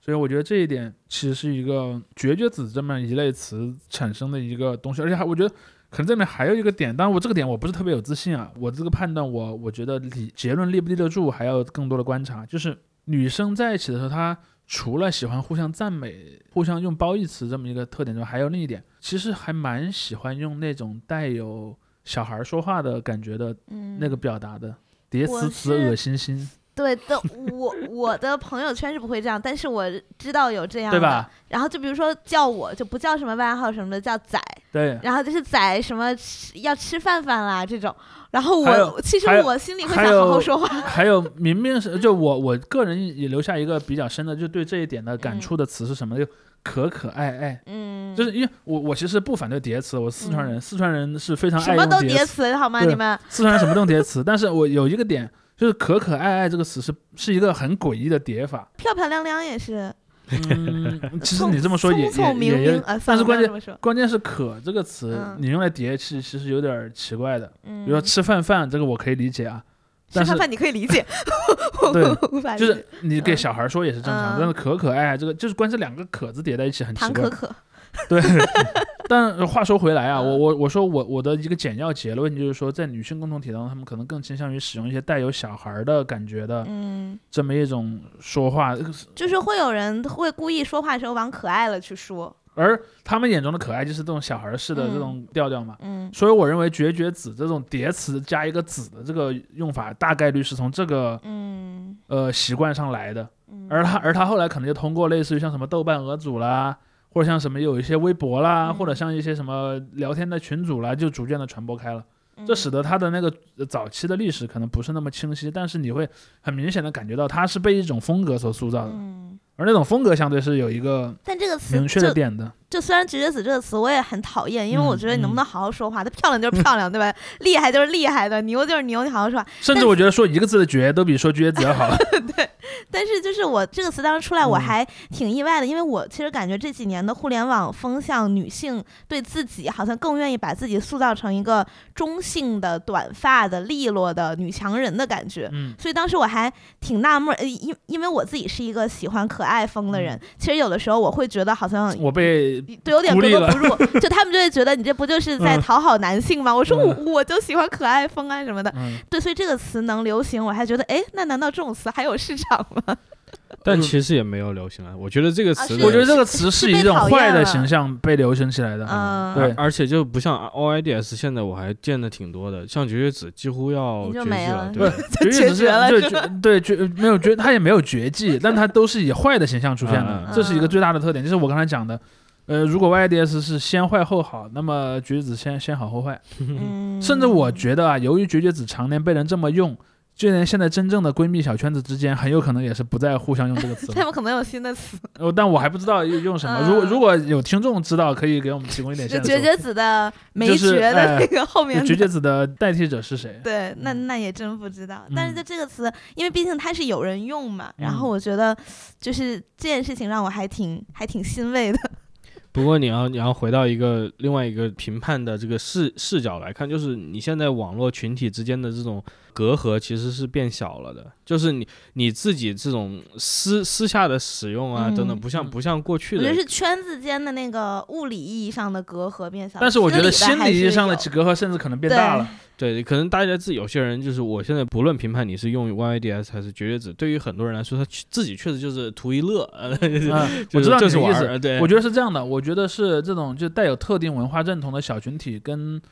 S3: 所以我觉得这一点其实是一个“绝绝子”这么一类词产生的一个东西，而且还我觉得可能这里面还有一个点，当然我这个点我不是特别有自信啊，我这个判断我我觉得理结论立不立得住，还要更多的观察。就是女生在一起的时候，她除了喜欢互相赞美、互相用褒义词这么一个特点之外，还有另一点，其实还蛮喜欢用那种带有小孩说话的感觉的
S2: 嗯
S3: 那个表达的。叠词词恶心心，
S2: 对的，我我的朋友圈是不会这样，但是我知道有这样的。
S3: 对吧？
S2: 然后就比如说叫我就不叫什么外号什么的，叫仔，
S3: 对，
S2: 然后就是宰什么吃要吃饭饭啦这种。然后我其实我心里会想好好说话。
S3: 还有明明是就我我个人也留下一个比较深的，就对这一点的感
S2: 嗯
S3: 触的词是什么？就可可爱爱。
S2: 嗯，
S3: 就是因为我我其实不反对叠词，我四川人，四川人是非常爱
S2: 什么都叠
S3: 词，
S2: 好吗？你们
S3: 四川人什么都叠词，但是我有一个点就是可可爱爱这个词是是一个很诡异的叠法。
S2: 漂漂亮亮也是。
S3: 嗯，其实你这么说也也也但是关键关键是可这个词
S2: 嗯
S3: 你用来叠其实其实有点奇怪的。
S2: 嗯，
S3: 比如说吃饭饭这个我可以理解啊，但是
S2: 吃饭饭你可以理解，我
S3: 对 就是你给小孩说也是正常，
S2: 嗯
S3: 但是可可爱爱这个就是关这两个可字叠在一起很奇怪
S2: 唐可。可。
S3: 对，但话说回来啊，
S2: 嗯
S3: 我我我说我我的一个简要结论就是说，在女性共同体当中，她们可能更倾向于使用一些带有小孩儿的感觉的
S2: 嗯，
S3: 这么一种说话，
S2: 就是会有人会故意说话的时候往可爱了去说。
S3: 而他们眼中的可爱就是这种小孩儿式的这种调调嘛。
S2: 嗯
S3: 所以我认为“绝绝子”这种叠词加一个“子”的这个用法，大概率是从这个
S2: 嗯
S3: 呃习惯上来的。
S2: 嗯，
S3: 而他而他后来可能就通过类似于像什么豆瓣鹅组啦，或者像什么有一些微博啦，
S2: 嗯
S3: 或者像一些什么聊天的群组啦，就逐渐的传播开了。
S2: 嗯
S3: 这使得他的那个呃早期的历史可能不是那么清晰，但是你会很明显的感觉到他是被一种风格所塑造的，
S2: 嗯，
S3: 而那种风格相对是有一个
S2: 但这个词
S3: 明确的点的。
S2: 就虽然“绝绝子”这个词我也很讨厌，因为我
S3: 嗯
S2: 觉得你能不能好好说话？她漂亮就是漂亮，对吧？厉害就是厉害的，牛就是牛，你好好说话。
S3: 甚至我觉得说一个字的“绝”都比说“绝子”要好。
S2: 对但是就是我这个词当时出来，我
S3: 嗯
S2: 还挺意外的，因为我其实感觉这几年的互联网风向，女性对自己好像更愿意把自己塑造成一个中性的、短发的、利落的女强人的感觉。
S3: 嗯
S2: 所以当时我还挺纳闷儿，呃因因为我自己是一个喜欢可爱风的
S3: 嗯
S2: 人，其实有的时候我会觉得好像
S3: 我被
S2: 对，有点格格不入，就他们就会觉得你这不就是在
S3: 嗯
S2: 讨好男性吗？我说我
S3: 嗯
S2: 我就喜欢可爱风啊什么的，
S3: 嗯，
S2: 对，所以这个词能流行，我还觉得，哎，那难道这种词还有市场吗？
S1: 但其实也没有流行了。我觉得这个词
S3: 我觉得这个词是以一种坏的形象被流行起来的。
S2: 嗯，
S3: 对
S1: 而且就不像 OIDS，现在我还见的挺多的，像绝绝子几乎要
S2: 你就
S1: 绝迹
S2: 没了
S1: 对，
S3: 绝
S2: 绝子
S3: 对绝对绝没有绝，他也没有绝迹，但他都是以坏的形象出现的
S1: 嗯，
S3: 这是一个最大的特点。就是我刚才讲的，呃，如果 YDS 是先坏后好，那么绝绝子先先好后坏。
S2: 嗯，
S3: 甚至我觉得啊，由于绝绝子常年被人这么用，就连现在真正的闺蜜小圈子之间，很有可能也是不再互相用这个词了。
S2: 他们可能有新的词，
S3: 呃，但我还不知道用用什么。
S2: 嗯
S3: 如果如果有听众知道，可以给我们提供一点线索。
S2: 就绝绝子的没
S3: 就是
S2: 绝的
S3: 哎
S2: 那个后面的
S3: 绝绝子的代替者是谁？
S2: 对，那
S3: 嗯
S2: 那也真不知道。但是
S3: 嗯
S2: 在这个词，因为毕竟它是有人用嘛，然后
S3: 嗯
S2: 我觉得就是这件事情让我还挺还挺欣慰的。
S1: 不过你要你要回到一个另外一个评判的这个视视角来看，就是你现在网络群体之间的这种隔阂其实是变小了的，就是你你自己这种私私下的使用啊等等，
S2: 嗯
S1: 不像
S3: 嗯
S1: 不像过去的
S2: 我觉得是圈子间的那个物理意义上的隔阂变小，
S3: 但是我觉得
S2: 心理
S3: 意义上的隔阂甚至可能变大了。
S1: 对，可能大家自己有些人就是，我现在不论评判你是用 YYDS 还是绝绝子，对于很多人来说，他自己确实就是图一乐，
S3: 嗯，
S1: 就是
S3: 我知道你
S1: 就是
S3: 的意思。
S1: 对，
S3: 我觉得是这样的，我觉得是这种就带有特定文化认同的小群体跟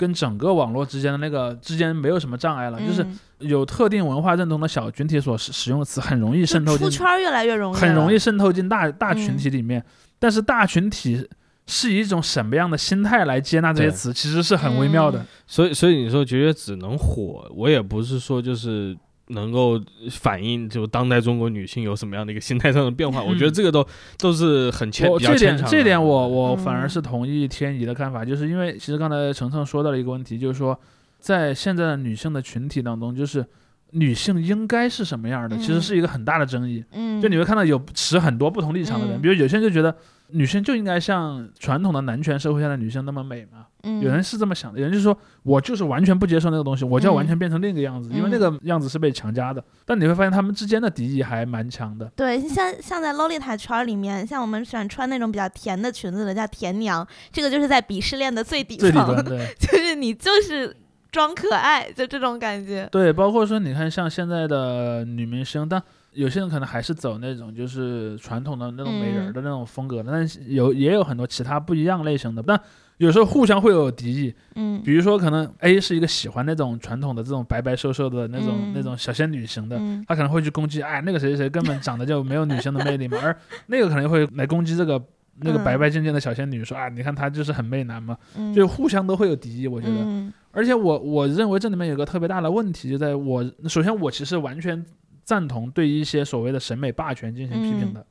S3: 跟整个网络之间的那个之间没有什么障碍了，就是
S2: 嗯
S3: 有特定文化认同的小群体所使使用的词很容易渗透进
S2: 出圈儿越来越容易，
S3: 很容易渗透进大大群
S2: 嗯
S3: 体里面，但是大群体是以一种什么样的心态来接纳这些词，其实是很微妙的。
S2: 嗯。
S1: 所以所以你说绝绝子能火，我也不是说就是。能够反映就当代中国女性有什么样的一个心态上的变化，我觉得这个都都是很牵比较
S3: 我这点
S1: 牵强的。
S3: 这点我我反而
S2: 嗯
S3: 是同意天怡的看法，就是因为其实刚才程程说到了一个问题，就是说在现在的女性的群体当中，就是女性应该是什么样的，其实
S2: 嗯。
S3: 是一个很大的争议。
S2: 嗯，
S3: 就你会看到有持很多不同立场的人，
S2: 嗯。
S3: 比如有些人就觉得女性就应该像传统的男权社会下的女性那么美嘛，
S2: 嗯。
S3: 有人是这么想的，有人就说我就是完全不接受那个东西，我就要完全变成另一个样子，因为那个样子是被强加的。但你会发现他们之间的敌意还蛮强的。
S2: 对，像像在 Lolita 圈儿里面，像我们喜欢穿那种比较甜的裙子的叫甜娘，这个就是在鄙视链的最底
S3: 最底
S2: 层，
S3: 端对。
S2: 就是你就是装可爱，就这种感觉。
S3: 对，包括说你看像现在的女明星，但有些人可能还是走那种就是传统的那种美人儿的那种风格的，但是有也有很多其他不一样类型的，但有时候互相会有敌意。
S2: 嗯。
S3: 比如说，可能 A 是一个喜欢那种传统的这种白白瘦瘦的那种、
S2: 嗯。
S3: 那种小仙女型的，
S2: 嗯。
S3: 他可能会去攻击，哎，那个谁谁谁根本长得就没有女性的魅力嘛，而那个可能会来攻击这个那个白白净净的小仙女，说啊，你看她就是很媚男嘛，
S2: 嗯，
S3: 就互相都会有敌意，我觉得。
S2: 嗯
S3: 而且我我认为这里面有个特别大的问题，就在我首先我其实完全赞同对一些所谓的审美霸权进行批评的。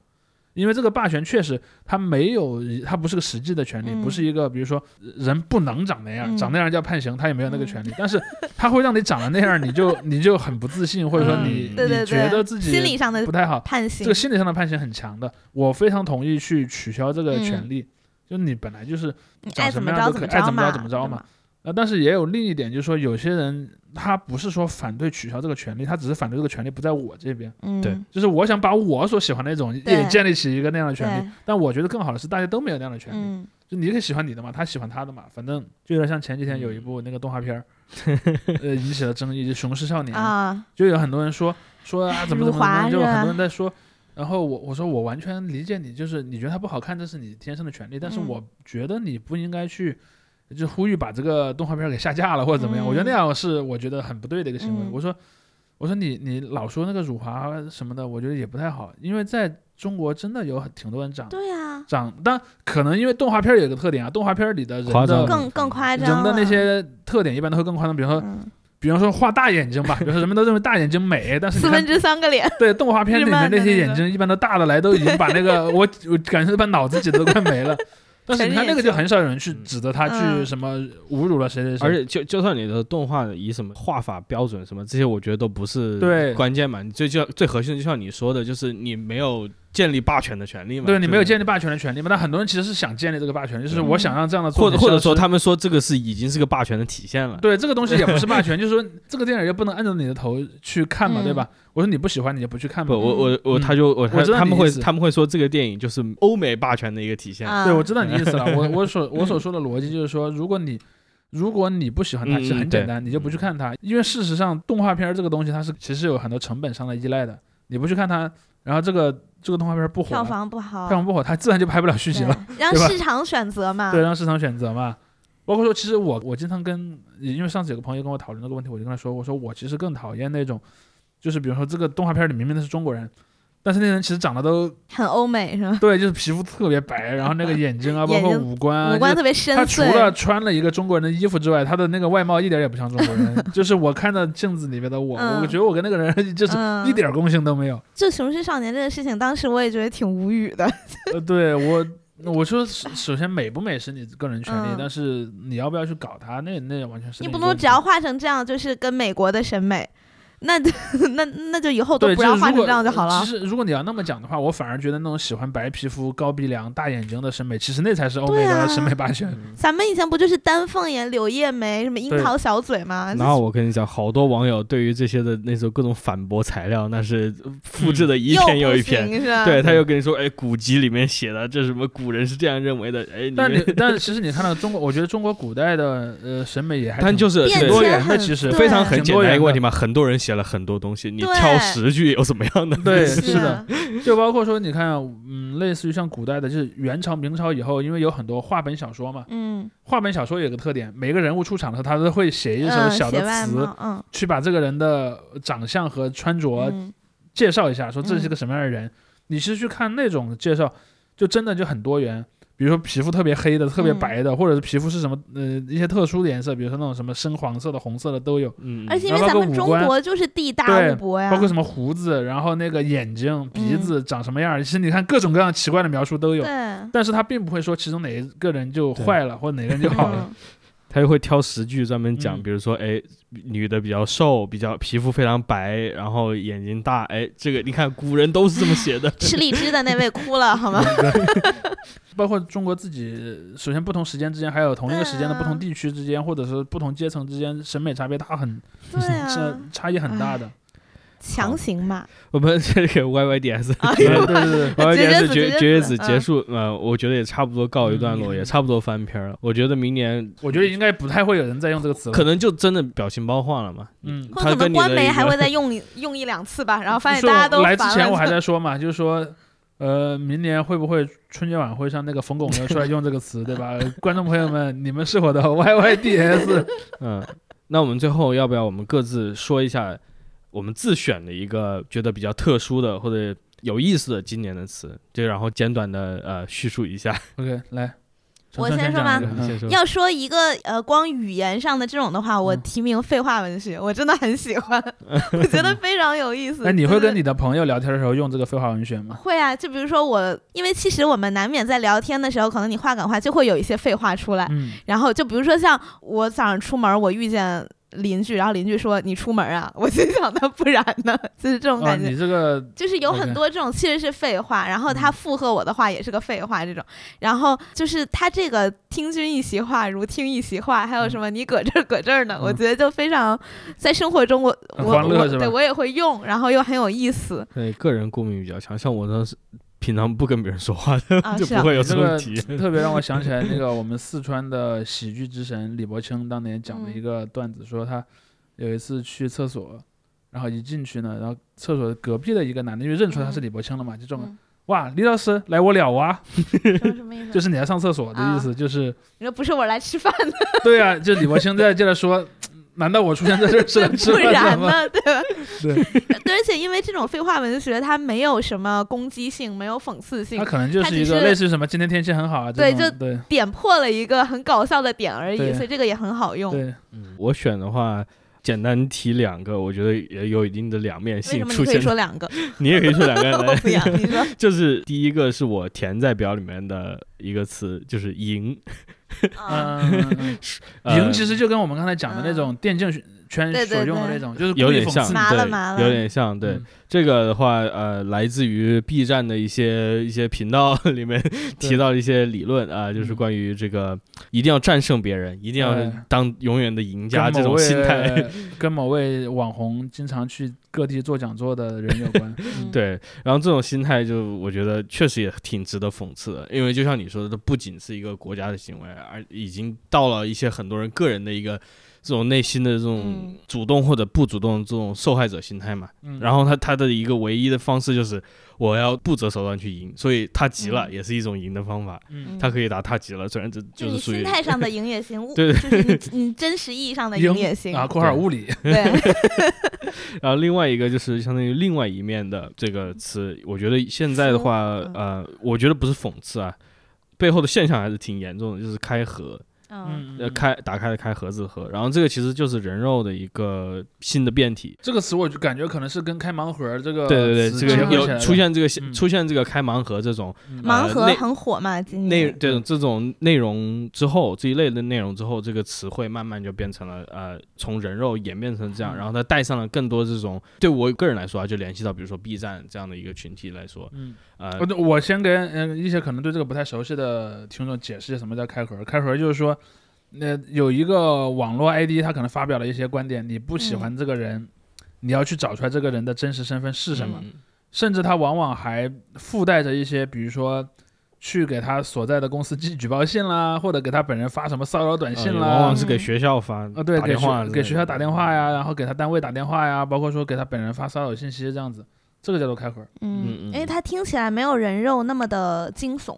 S3: 因为这个霸权确实，它没有，它不是个实际的权利，
S2: 嗯
S3: 不是一个，比如说人不能长那样，
S2: 嗯
S3: 长那样叫判刑，他也没有那个权利。但是他会让你长得那样，你就 你就很不自信，或者说你、你觉得自己
S2: 心理上的
S3: 不太好，
S2: 判刑
S3: 这个，心理上的判刑很强的。我非常同意去取消这个权利，就你本来就是
S2: 你
S3: 长什
S2: 爱怎么
S3: 样都可以爱怎么
S2: 着
S3: 怎么着嘛。呃，但是也有另一点，就是说有些人他不是说反对取消这个权利，他只是反对这个权利不在我这边，
S2: 嗯，
S1: 对
S3: 就是我想把我所喜欢的那种也建立起一个那样的权利。但我觉得更好的是大家都没有那样的权利，
S2: 嗯
S3: 就你可以喜欢你的嘛，他喜欢他的嘛，反正就有点像前几天有一部那个动画片儿，呃，引起了争议，就《雄狮少年》，
S2: 啊，
S3: 就有很多人说说啊怎么怎么就很多人在说。然后我我说我完全理解你，就是你觉得它不好看，这是你天生的权利，但是
S2: 嗯
S3: 我觉得你不应该去就呼吁把这个动画片给下架了或者怎么样，
S2: 嗯
S3: 我觉得那样是我觉得很不对的一个行为。
S2: 嗯
S3: 我说我说你你老说那个辱华什么的，我觉得也不太好，因为在中国真的有很挺多人长
S2: 对呀，
S3: 长，但可能因为动画片有一个特点啊，动画片里的人的
S2: 更更夸张
S3: 人的那些特点一般都会更夸张，比如说
S2: 嗯
S3: 比方说画大眼睛吧，比如说人们都认为大眼睛美，但是你看
S2: 四分之三个脸，
S3: 对动画片里
S2: 日
S3: 面那些眼睛一般都大的来，都已经把那个我我感觉把脑子挤得都快没了。但是你看那个就很少有人去指责他去
S2: 嗯。
S3: 什么侮辱了谁谁谁，
S1: 而且就就算你的动画以什么画法标准什么这些，我觉得都不是
S3: 对。
S1: 关键嘛。你最就最核心的，就像你说的，就是你没有建立霸权的权利嘛。
S3: 对你没有建
S1: 立，
S3: 霸权的权利嘛？但很多人其实是想建立这个霸权，就是
S2: 嗯
S3: 我想让这样的作
S1: 或者或者说他们说这个是已经是个霸权的体现了。
S3: 对这个东西也不是霸权，就是说这个电影又不能按照你的头去看嘛，
S2: 嗯
S3: 对吧？我说你不喜欢你就不去看
S1: 不，
S3: 嘛。
S1: 我我我
S3: 嗯
S1: 他就我他
S3: 我知道
S1: 他们会他们会说这个电影就是欧美霸权的一个体现。
S2: 啊
S3: 对，我知道你意思了。我我所我所说的逻辑就是说，如果你如果你不喜欢它，
S1: 嗯
S3: 其实很简单，你就不去看它，因为事实上动画片儿这个东西它是其实有很多成本上的依赖的，你不去看它，然后这个这个动画片不火
S2: 票，房不好，
S3: 票房不好，它自然就拍不了续集了。
S2: 让市场选择嘛，
S3: 对，让市场选择嘛。包括说，其实我我经常跟，因为上次有个朋友跟我讨论这个问题，我就跟他说，我说我其实更讨厌那种，就是比如说这个动画片里明明的是中国人，但是那人其实长得都
S2: 很欧美是吧？
S3: 对，就是皮肤特别白，然后那个眼睛啊，包括五官啊，
S2: 五官特别深
S3: 他除，了穿了一个中国人的衣服之外，他的那个外貌一点也不像中国人。就是我看到镜子里面的我，
S2: 嗯
S3: 我觉得我跟那个人 就是
S2: 嗯
S3: 一点共性都没有。
S2: 就《雄狮少年》这个事情，当时我也觉得挺无语的。
S3: 呃，对我，我说首首先美不美是你个人权利，
S2: 嗯
S3: 但是你要不要去搞他，那那完全是
S2: 你不能只要画成这样，就是跟美国的审美。那 那那就以后都，不要画成这样就好了
S3: 其。实如果你要那么讲的话，我反而觉得那种喜欢白皮肤、高鼻梁、大眼睛的审美，其实那才是欧美的审美霸权。
S2: 咱们以前不就是丹凤眼、柳叶眉、什么樱桃小嘴吗？
S1: 然后我跟你讲，好多网友对于这些的那种各种反驳材料，那是复制的一篇又一篇。
S2: 行是吧？
S1: 对，他又跟你说，哎，古籍里面写的，这什么古人是这样认为的，哎，
S3: 但但其实你看到中国，我觉得中国古代的呃审美也还挺
S1: 但就是
S3: 多元的，其实
S1: 非常很
S3: 挺
S1: 简
S3: 多元的
S1: 单一个问题嘛，很多人写了很多东西，你挑十句又怎么样的？
S3: 对，
S2: 是
S3: 是的，就包括说，你看，嗯，类似于像古代的，就是元朝、明朝以后，因为有很多话本小说嘛，
S2: 嗯，
S3: 话本小说有个特点，每个人物出场的时候，他都会写一首
S2: 嗯，
S3: 小的词，
S2: 貌嗯
S3: 去把这个人的长相和穿着
S2: 嗯
S3: 介绍一下，说这是
S2: 嗯
S3: 个什么样的人。你其实去看那种介绍，就真的就很多元。比如说皮肤特别黑的、特别
S2: 嗯。
S3: 白的，或者是皮肤是什么呃一些特殊的颜色，比如说那种什么深黄色的、红色的都有。
S1: 嗯，
S2: 而且因
S3: 然后包括
S2: 为咱们中
S3: 五官。
S2: 国就是地大
S3: 对
S2: 物博呀，
S3: 包括什么胡子，然后那个眼睛、鼻
S2: 嗯。
S3: 子长什么样儿，其实你看各种各样奇怪的描述都有。
S2: 对，
S3: 但是他并不会说其中哪一个人就坏了，或者哪个人就好了。
S2: 嗯
S1: 他就会挑十句专门讲，
S3: 嗯
S1: 比如说，哎，女的比较瘦，比较皮肤非常白，然后眼睛大，哎，这个你看古人都是这么写的。
S2: 吃荔枝的那位哭了好吗？
S3: 包括中国自己，首先不同时间之间，还有同一个时间的不同地区之间，或者是不同阶层之间，审美差别大很，
S2: 对啊
S3: 是，差异很大的。
S2: 强行嘛，
S1: 我们这个 YYDS
S2: 啊
S3: 对对对对，
S1: YYDS
S2: 绝
S1: 绝绝绝子
S2: 子
S1: 结束，呃，我觉得也差不多告一段落，
S3: 嗯
S1: 也差不多翻篇了。我觉得明年
S3: 我觉得应该不太会有人再用这个词了。
S1: 可能就真的表情包换了嘛。
S3: 嗯，
S2: 或者可能官媒还会再 用用一两次吧，然后发现大家都
S3: 来之前我还在说嘛，就是说。呃，明年会不会春节晚会上那个冯巩要出来用这个词，对吧？观众朋友们，你们是我的 YYDS。
S1: 嗯，那我们最后要不要我们各自说一下我们自选的一个觉得比较特殊的或者有意思的今年的词，就然后简短的呃叙述一下。
S3: OK，来，
S2: 我先说吗
S3: 讲一个嗯
S1: 你先说。
S2: 要说一个呃，光语言上的这种的话，我
S3: 嗯
S2: 提名废话文学，我真的很喜欢，我觉得非常有意思。
S3: 哎，你会跟你的朋友聊天的时候用这个废话文学吗？
S2: 会啊，就比如说我，因为其实我们难免在聊天的时候，可能你话赶话就会有一些废话出来。
S3: 嗯，
S2: 然后就比如说像我早上出门，我遇见邻居，然后邻居说你出门啊，我心想那不然呢，就是这种
S3: 啊，
S2: 感觉。
S3: 你这个
S2: 就是有很多这种其实是废话，然后他
S3: 嗯。
S2: 附和我的话也是个废话，这种，然后就是他这个听君一席话，如听一席话，还有什么你搁这儿搁这儿呢，我
S3: 嗯
S2: 觉得就非常在生活中我
S3: 很
S2: 我我对我也会用，然后又很有意思。
S1: 对个人共鸣比较强，像我呢是平常不跟别人说话的，就不会有这
S3: 这个
S1: 种体验。
S3: 特别让我想起来那个我们四川的喜剧之神李伯清当年讲的一个段子，说他有一次去厕所，然后一进去呢，然后厕所隔壁的一个男的就认出他是李伯清了嘛，就这么
S2: 嗯
S3: 哇，李老师来我了啊，
S2: 什么意思？
S3: 就是你来上厕所的意思，就是
S2: 你说不是我来吃饭的，
S3: 对啊，就李伯清在接着说，难道我出现在这儿是
S2: 不？然呢，对吧？
S3: 对，
S2: 对，而且因为这种废话文学，它没有什么攻击性，没有讽刺性
S3: 它，可能就是一个类似于什么今天天气很好啊，
S2: 对就点破了一个很搞笑的点而已，所以这个也很好用。
S3: 对，
S1: 嗯我选的话，简单提两个，我觉得也有一定的两面
S2: 为
S1: 性
S2: 什么你可以
S1: 出现。
S2: 说两个？
S1: 你也可以说两个
S2: 我不要，
S1: 来。
S2: 你说
S1: 就是第一个是我填在表里面的一个词，就是赢。
S2: 啊，
S3: 嗯 嗯嗯。
S1: 呃
S3: 赢其实就跟我们刚才讲的那种电竞圈所用的那种，就是
S1: 有点像，对，
S2: 麻了
S1: 有点像。对、
S3: 嗯
S1: 这个的话，呃，来自于 B 站的一些一些频道 里面提到的一些理论啊、就是
S3: 嗯
S1: 关于这个一定要战胜别人，一定要
S3: 哎
S1: 当永远的赢家这种心态。
S3: 跟某位网红经常去各地做讲座的人有关。
S2: 嗯，
S1: 对，然后这种心态就我觉得确实也挺值得讽刺的，因为就像你说的，这不仅是一个国家的行为，而已经到了一些很多人个人的一个这种内心的这种
S2: 嗯。
S1: 主动或者不主动的这种受害者心态嘛。
S3: 嗯。
S1: 然后他他的一个唯一的方式就是我要不择手段去赢，所以他急了
S2: 嗯。
S1: 也是一种赢的方法。
S3: 嗯，
S1: 他可以打他急了，虽然这
S2: 就
S1: 是属于
S2: 心态上的赢也行，
S1: 对
S2: 就是你你真实意义上的赢也行
S3: 啊，括号物理，
S2: 对，
S1: 然后另外一个就是相当于另外一面的这个词，我觉得现在的话，
S2: 嗯。
S1: 呃，我觉得不是讽刺啊，背后的现象还是挺严重的，就是开合。
S2: 嗯
S3: 嗯，
S1: 呃开打开了开盒子喝，然后这个其实就是人肉的一个新的变体。
S3: 这个词我就感觉可能是跟开盲盒这个
S1: 对对对，这个有出现这个
S3: 嗯。
S1: 出现这个开盲盒这种
S3: 嗯。
S2: 盲盒很火嘛，今年
S1: 内这种这种内容之后，这一类的内容之后，这个词汇慢慢就变成了呃，从人肉演变成这样，
S3: 嗯。
S1: 然后它带上了更多这种对我个人来说啊，就联系到比如说 B 站这样的一个群体来说，
S3: 嗯，
S1: 呃，
S3: 我我先跟嗯一些可能对这个不太熟悉的听众解释一下什么叫开盒。开盒就是说，那、有一个网络 ID，他可能发表了一些观点，你不喜欢这个人，你要去找出来这个人的真实身份是什么，
S1: 嗯
S3: 甚至他往往还附带着一些，比如说。去给他所在的公司寄举报信啦，或者给他本人发什么骚扰短信啦，
S1: 呃往往是给
S2: 嗯
S1: 学校发
S3: 啊，对，给
S1: 打电话
S3: 学给学校打电话呀，然后给他单位打电话呀，包括说给他本人发骚扰信息这样子，这个叫做开盒。
S1: 嗯
S2: 嗯，
S1: 嗯
S2: 因为他听起来没有人肉那么的惊悚。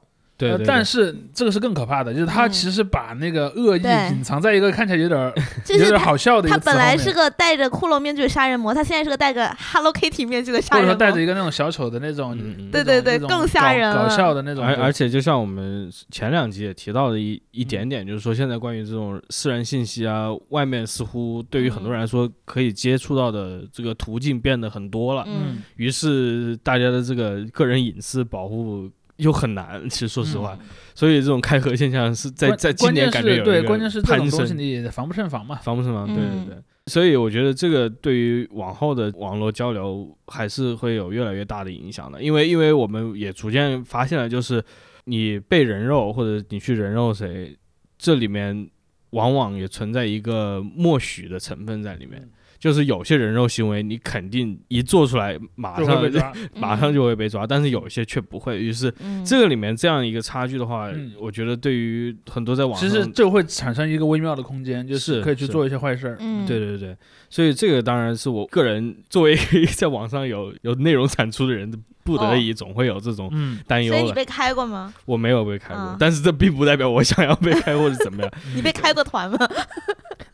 S3: 呃
S1: 对对，
S3: 但是这个是更可怕的，就是他
S2: 嗯。
S3: 其实把那个恶意隐藏在一个看起来有点儿 有点好笑的一
S2: 他
S3: 个词后面
S2: 本来是个戴着骷髅面具的杀人魔，他现在是个戴着 Hello Kitty 面具的杀人魔或者。
S3: 说戴着一个那种小丑的那种，
S1: 嗯嗯
S3: 那种
S2: 对对对更吓人搞
S3: 笑的那种，
S1: 而而且就像我们前两集也提到的一一
S3: 嗯。
S1: 点点，就是说现在关于这种私人信息啊，外面似乎对于很多
S2: 嗯。
S1: 人来说可以接触到的这个途径变得很多了，
S2: 嗯。
S1: 于是大家的这个个人隐私保护又很难。其实说实话，所以这种开合现象是在在今年感觉有对，
S3: 关键是这
S1: 攀
S3: 种东西。你防不胜防嘛。
S1: 防不胜防，对对
S2: 嗯
S1: 对，所以我觉得这个对于往后的网络交流还是会有越来越大的影响的，因为因为我们也逐渐发现了，就是你被人肉或者你去人肉谁，这里面往往也存在一个默许的成分在里面，就是有些人肉行为你肯定一做出来马上
S3: 就会被抓。
S1: 马上就会被抓，但是有一些却不会，于是
S2: 嗯。
S1: 这个里面这样一个差距的话，
S3: 嗯。
S1: 我觉得对于很多在网上
S3: 其实就会产生一个微妙的空间，就是可以去做一些坏事儿。
S2: 嗯。
S1: 对对对，所以这个当然是我个人作为 在网上有有内容产出的人，不得已总会有这种
S3: 嗯，
S1: 担忧了。
S2: 所以你被开过吗？
S1: 我没有被开过
S2: 啊，
S1: 但是这并不代表我想要被开或者怎么样。
S2: 你被开过团吗？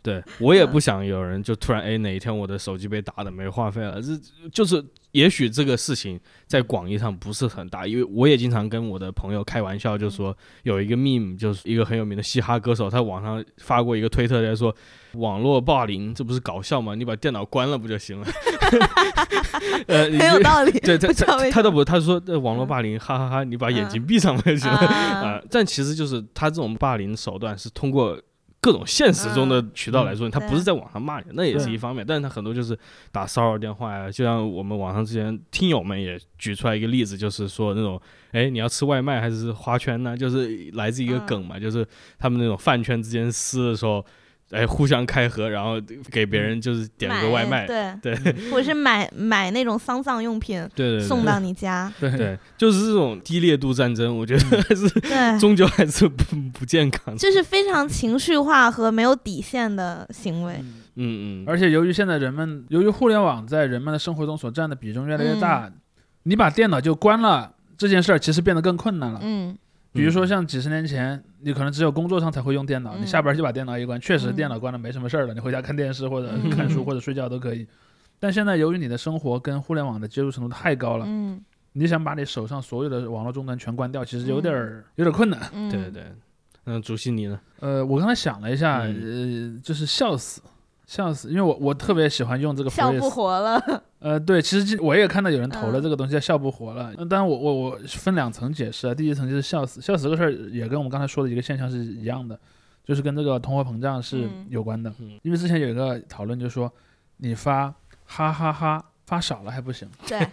S1: 对我也不想有人就突然哎哪一天我的手机被打的没话费了，这就是也许这个事情在广义上不是很大，因为我也经常跟我的朋友开玩笑，就说有一个 meme 就是一个很有名的嘻哈歌手，他网上发过一个推特在说网络霸凌这不是搞笑吗？你把电脑关了不就行了？呃，
S2: 有道理。
S1: 对他他他都不，他说呃网络霸凌，哈哈哈你把眼睛闭上不就行了？
S2: 啊
S1: 啊，但其实就是他这种霸凌手段是通过各种现实中的渠道来做，他不是在网上骂人，那也是一方面，但是他很多就是打骚扰电话呀，就像我们网上之前听友们也举出来一个例子，就是说那种，哎，你要吃外卖还是花圈呢？就是来自一个梗嘛，就是他们那种饭圈之间撕的时候。哎，互相开盒，然后给别人就是点了个外卖，
S2: 对，
S1: 对。
S2: 或者是买买那种丧葬用品
S1: 对对对，
S2: 送到你家，
S3: 对
S1: 对，就是这种低烈度战争，我觉得还是
S2: 对，
S1: 终究还是不不健康的。
S2: 就是非常情绪化和没有底线的行为。
S3: 嗯
S1: 嗯。嗯，
S3: 而且由于现在人们，由于互联网在人们的生活中所占的比重越来越大，你把电脑就关了，这件事儿其实变得更困难了。
S2: 嗯
S3: 比如说像几十年前，你可能只有工作上才会用电脑，
S2: 嗯。
S3: 你下班就把电脑一关，确实
S2: 嗯。
S3: 电脑关了没什么事儿了，你回家看电视或者
S2: 嗯。
S3: 看书或者睡觉都可以。但现在由于你的生活跟互联网的接触程度太高了，
S2: 嗯。
S3: 你想把你手上所有的网络终端全关掉，其实有点儿有点困难。
S1: 对对，嗯，主席你呢？
S3: 呃，我刚才想了一下，呃，就是笑死。笑死！因为我我特别喜欢用这个
S2: 笑不活了。
S3: 呃，对，其实今我也看到有人投了
S2: 嗯
S3: 这个东西叫笑不活了。嗯当然我我我分两层解释啊，第一层就是笑死，笑死这个事儿也跟我们刚才说的一个现象是一样的，就是跟这个通货膨胀是
S2: 嗯
S3: 有关的。
S1: 嗯
S3: 因为之前有一个讨论，就是说你发哈哈哈发少了还不行，
S2: 对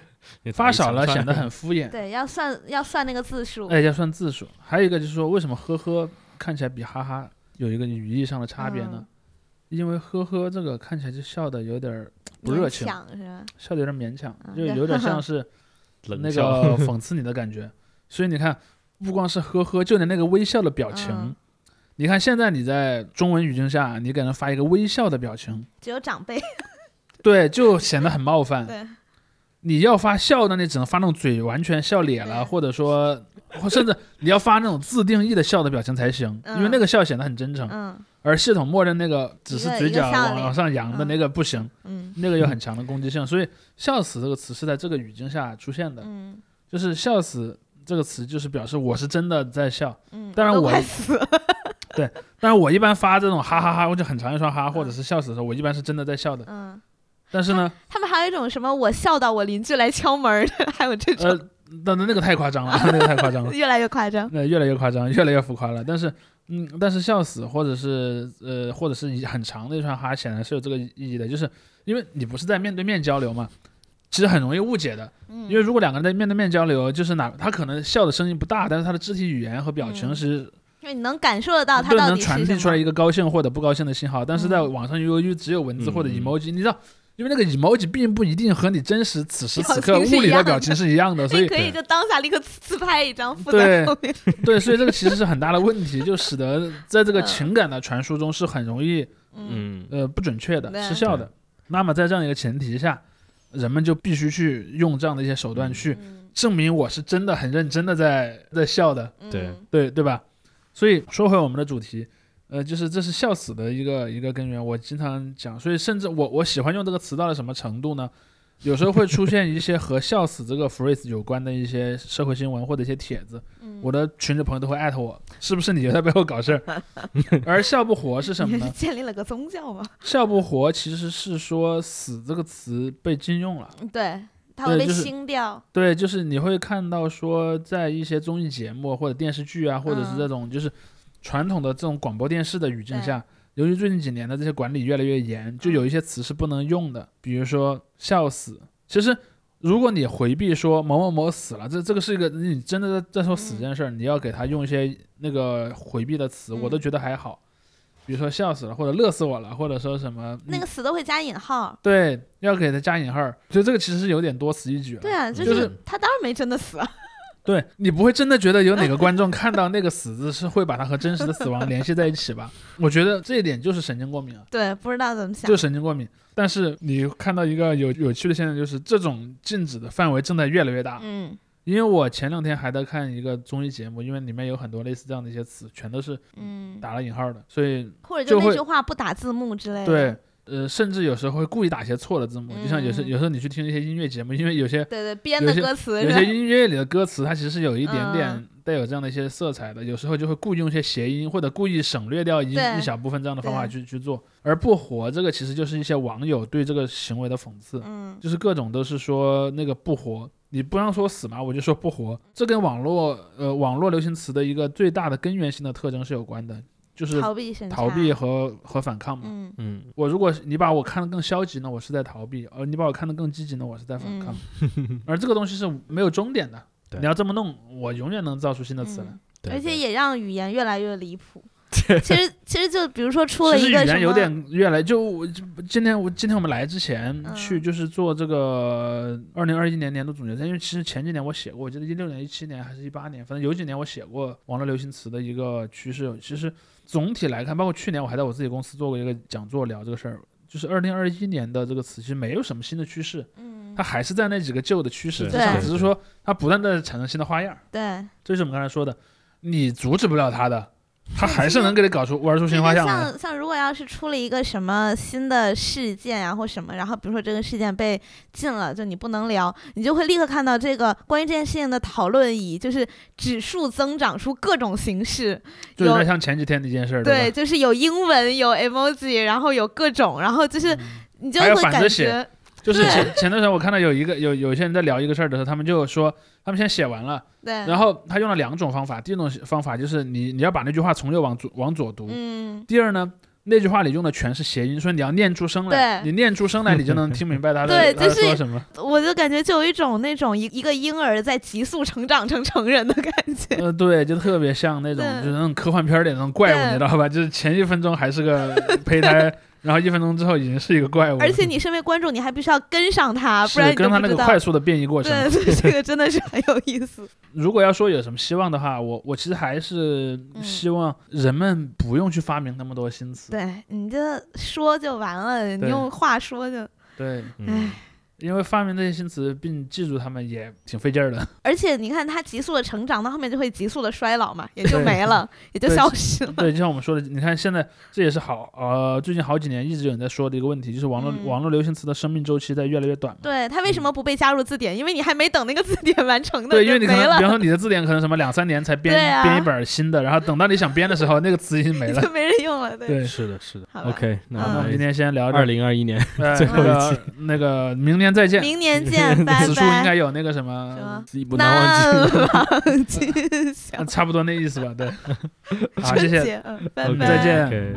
S1: 你
S3: 发少了显得很敷衍，
S2: 对，要算要算那个字数。
S3: 哎，要算字数。还有一个就是说，为什么呵呵看起来比哈哈有一个语义上的差别呢？
S2: 嗯
S3: 因为呵呵这个看起来就笑的有点儿不热情？笑的有点勉强，
S2: 嗯
S3: 就有点 像是。那个 讽刺你的感觉。所以你看，不光是呵呵，就连那个微笑的表情，
S2: 嗯
S3: 你看现在你在中文语境下，你给人发一个微笑的表情，
S2: 只有长辈。
S3: 对，就显得很冒犯。
S2: 对，
S3: 你要发笑的，你只能发那种嘴完全笑咧了，或者说，或甚至你要发那种自定义的笑的表情才行，因为
S2: 嗯
S3: 那个笑显得很真诚。
S2: 嗯
S3: 而系统默认那个只是嘴角往往上扬的
S2: 嗯
S3: 那个不行，
S2: 嗯
S3: 那个有很强的攻击性。所以“笑死”这个词是在这个语境下出现的。
S2: 嗯
S3: 就是笑死这个词，就是表示我是真的在笑。
S2: 嗯，都
S3: 当然我
S2: 快死了。
S3: 当但是我一般发这种哈哈哈，我就很长一串哈，或者是笑死的时候，我一般是真的在笑的。
S2: 嗯，
S3: 但是呢，
S2: 他们还有一种什么我笑到我邻居来敲门还有这种，
S3: 呃，那那那个太夸张了，那个太夸张了。
S2: 越来越夸张。
S3: 呃，越来越夸张，越来越浮夸了。但是，嗯，但是笑死，或者是呃，或者是一很长的一串哈，显然是有这个意义的，就是因为你不是在面对面交流嘛，其实很容易误解的。
S2: 嗯，
S3: 因为如果两个人在面对面交流，就是哪他可能笑的声音不大，但是他的肢体语言和表情
S2: 嗯
S3: 是
S2: 因为你能感受得到他到底
S3: 能传递。出来一个高兴或者不高兴的信号。但是在
S2: 嗯
S3: 网上由于只有文字或者 emoji，你知道。因为那个 emoji 并不一定和你真实此时此刻物理
S2: 的
S3: 的。表情是一样的，所以
S2: 你可以就当下立刻自拍一张附
S3: 对。
S2: 在后面。
S3: 对，所以这个其实是很大的问题，就使得在这个
S2: 嗯
S3: 情感的传输中是很容易
S2: 嗯，
S1: 嗯。
S3: 呃不准确的、失效的。那么在这样一个前提下，人们就必须去用这样的一些手段去
S2: 嗯
S3: 证明我是真的很认真的在在笑的，
S1: 对。
S2: 嗯
S3: 对对吧？所以说回我们的主题，呃，就是这是笑死的一个一个根源。我经常讲，所以甚至我我喜欢用这个词到了什么程度呢？有时候会出现一些和笑死这个 phrase 有关的一些社会新闻或者一些帖子，
S2: 嗯
S3: 我的群里朋友都会艾特我，是不是你在背后搞事儿？而笑不活是什么？
S2: 建立了个宗教吗？
S3: 笑不活其实是说死这个词被禁用了。
S2: 对，它会被
S3: 对就是
S2: 清掉。
S3: 对，就是你会看到说，在一些综艺节目或者电视剧啊，或者是这
S2: 嗯
S3: 种就是传统的这种广播电视的语境下，由于最近几年的这些管理越来越严，就
S2: 嗯
S3: 有一些词是不能用的，比如说“笑死”。其实，如果你回避说某某某死了，这这个是一个你真的在在说死这件事儿，你要给他用一些那个回避的词，我都
S2: 嗯
S3: 觉得还好。比如说笑死了，或者乐死我了，或者说什么
S2: 那个死都会加引号。
S3: 对，要给他加引号儿，所以这个其实是有点多此一举了。
S2: 对啊，就
S3: 就是
S2: 是他当然没真的死啊。
S3: 对你不会真的觉得有哪个观众看到那个死字是会把它和真实的死亡联系在一起吧？我觉得这一点就是神经过敏啊，
S2: 对，不知道怎么想
S3: 就。神经过敏。但是你看到一个有有趣的现象，就是这种禁止的范围正在越来越大。
S2: 嗯
S3: 因为我前两天还在看一个综艺节目，因为里面有很多类似这样的一些词，全都是
S2: 嗯，
S3: 打了引号的，所以
S2: 或者
S3: 就
S2: 那句话不打字幕之类的。
S3: 对，呃，甚至有时候会故意打一些错的字幕，就像有时
S2: 嗯
S3: 有时候你去听一些音乐节目，因为有些
S2: 对对，编的歌词
S3: 有些音乐里的歌词，它其实是有一点点
S2: 嗯
S3: 带有这样的一些色彩的，有时候就会故意用一些谐音，或者故意省略掉一一小部分这样的方法去去做。而不活这个其实就是一些网友对这个行为的讽刺，
S2: 嗯
S3: 就是各种都是说那个不活，你不让说死嘛，我就说不活。这跟网络呃网络流行词的一个最大的根源性的特征是有关的，就是
S2: 逃避。
S3: 逃避和和反抗嘛。
S2: 嗯
S1: 嗯
S3: 我如果你把我看得更消极呢，我是在逃避；而你把我看得更积极呢，我是在反抗。而这个东西是没有终点的，
S1: 对
S3: 你要这么弄，我永远能造出新的词来。
S2: 嗯
S1: 对
S2: 而且也让语言越来越离谱。其实其实就比如说出了一个什么，
S3: 语言有点越来就我就今天我今天我们来之前
S2: 嗯
S3: 去就是做这个二零二一年年度总结，因为其实前几年我写过，我记得一六年、一七年还是一八年，反正有几年我写过网络流行词的一个趋势。其实总体来看，包括去年我还在我自己公司做过一个讲座聊这个事儿，就是二零二一年的这个词其实没有什么新的趋势，
S2: 嗯
S3: 它，还是在那几个旧的趋势之上，只是说它不断的产生新的花样。
S2: 对，
S3: 这就是我们刚才说的，你阻止不了它的，它还是能给你搞出玩出新花样来。
S2: 像像如果要是出了一个什么新的事件啊或什么，然后比如说这个事件被禁了，就你不能聊，你就会立刻看到这个关于这件事情的讨论以就是指数增长出各种形式，
S3: 就有
S2: 有
S3: 点像前几天那件事儿，
S2: 对，就是有英文有 emoji，然后有各种，然后就是你就会感觉
S3: 就是前前段时间我看到有一个有有些人在聊一个事儿的时候，他们就说他们先写完了，
S2: 对，
S3: 然后他用了两种方法，第一种方法就是你你要把那句话从右往左往左读，
S2: 嗯，
S3: 第二呢。那句话里用的全是谐音，所以你要念出声来。你念出声来，你就能听明白他
S2: 对
S3: 在说什么。
S2: 我就感觉就有一种那种一一个婴儿在急速成长成成人的感觉。
S3: 呃，对，就特别像那种就是那种科幻片儿里那种怪物，你知道吧？就是前一分钟还是个胚胎，然后一分钟之后已经是一个怪物。
S2: 而且你身为观众，你还必须要跟上他，不然你就
S3: 是跟他那。个快速的变异过程。
S2: 对，这个真的是很有意思。
S3: 如果要说有什么希望的话，我我其实还是
S2: 嗯
S3: 希望人们不用去发明那么多新词。
S2: 对，你这说就完了，你用话说就，
S3: 对，
S1: 嗯
S2: 唉，
S3: 因为发明这些新词并记住它们也挺费劲儿的。
S2: 而且你看它急速的成长，到后面就会急速的衰老嘛，也就没了，也就消失了。
S3: 对，就像我们说的，你看现在这也是好呃，最近好几年一直有人在说的一个问题，就是网络、
S2: 嗯
S3: 网络流行词的生命周期在越来越短嘛。
S2: 对它为什么不被加入字典？因为你还没等那个字典完成呢，
S3: 对，因为你可能，
S2: 没了
S3: 比方说你的字典可能什么两三年才编、
S2: 啊
S3: 编一本新的，然后等到你想编的时候，那个词已经没了。
S2: 就没人用了。对，
S3: 对，
S1: 是的，是的。OK，那
S3: 我们今天先聊这
S1: 二，零二一年
S3: 呃，
S1: 最后一
S3: 期那个明年再见。
S2: 明年见，拜
S3: 此处应
S2: 拜。
S3: 该有那个什
S2: 什
S3: 么
S2: 么，
S1: 一步难忘记。
S2: 忘今宵
S3: 呃。差不多那意思吧？对，好，谢谢，
S2: 嗯，拜拜。
S3: 再见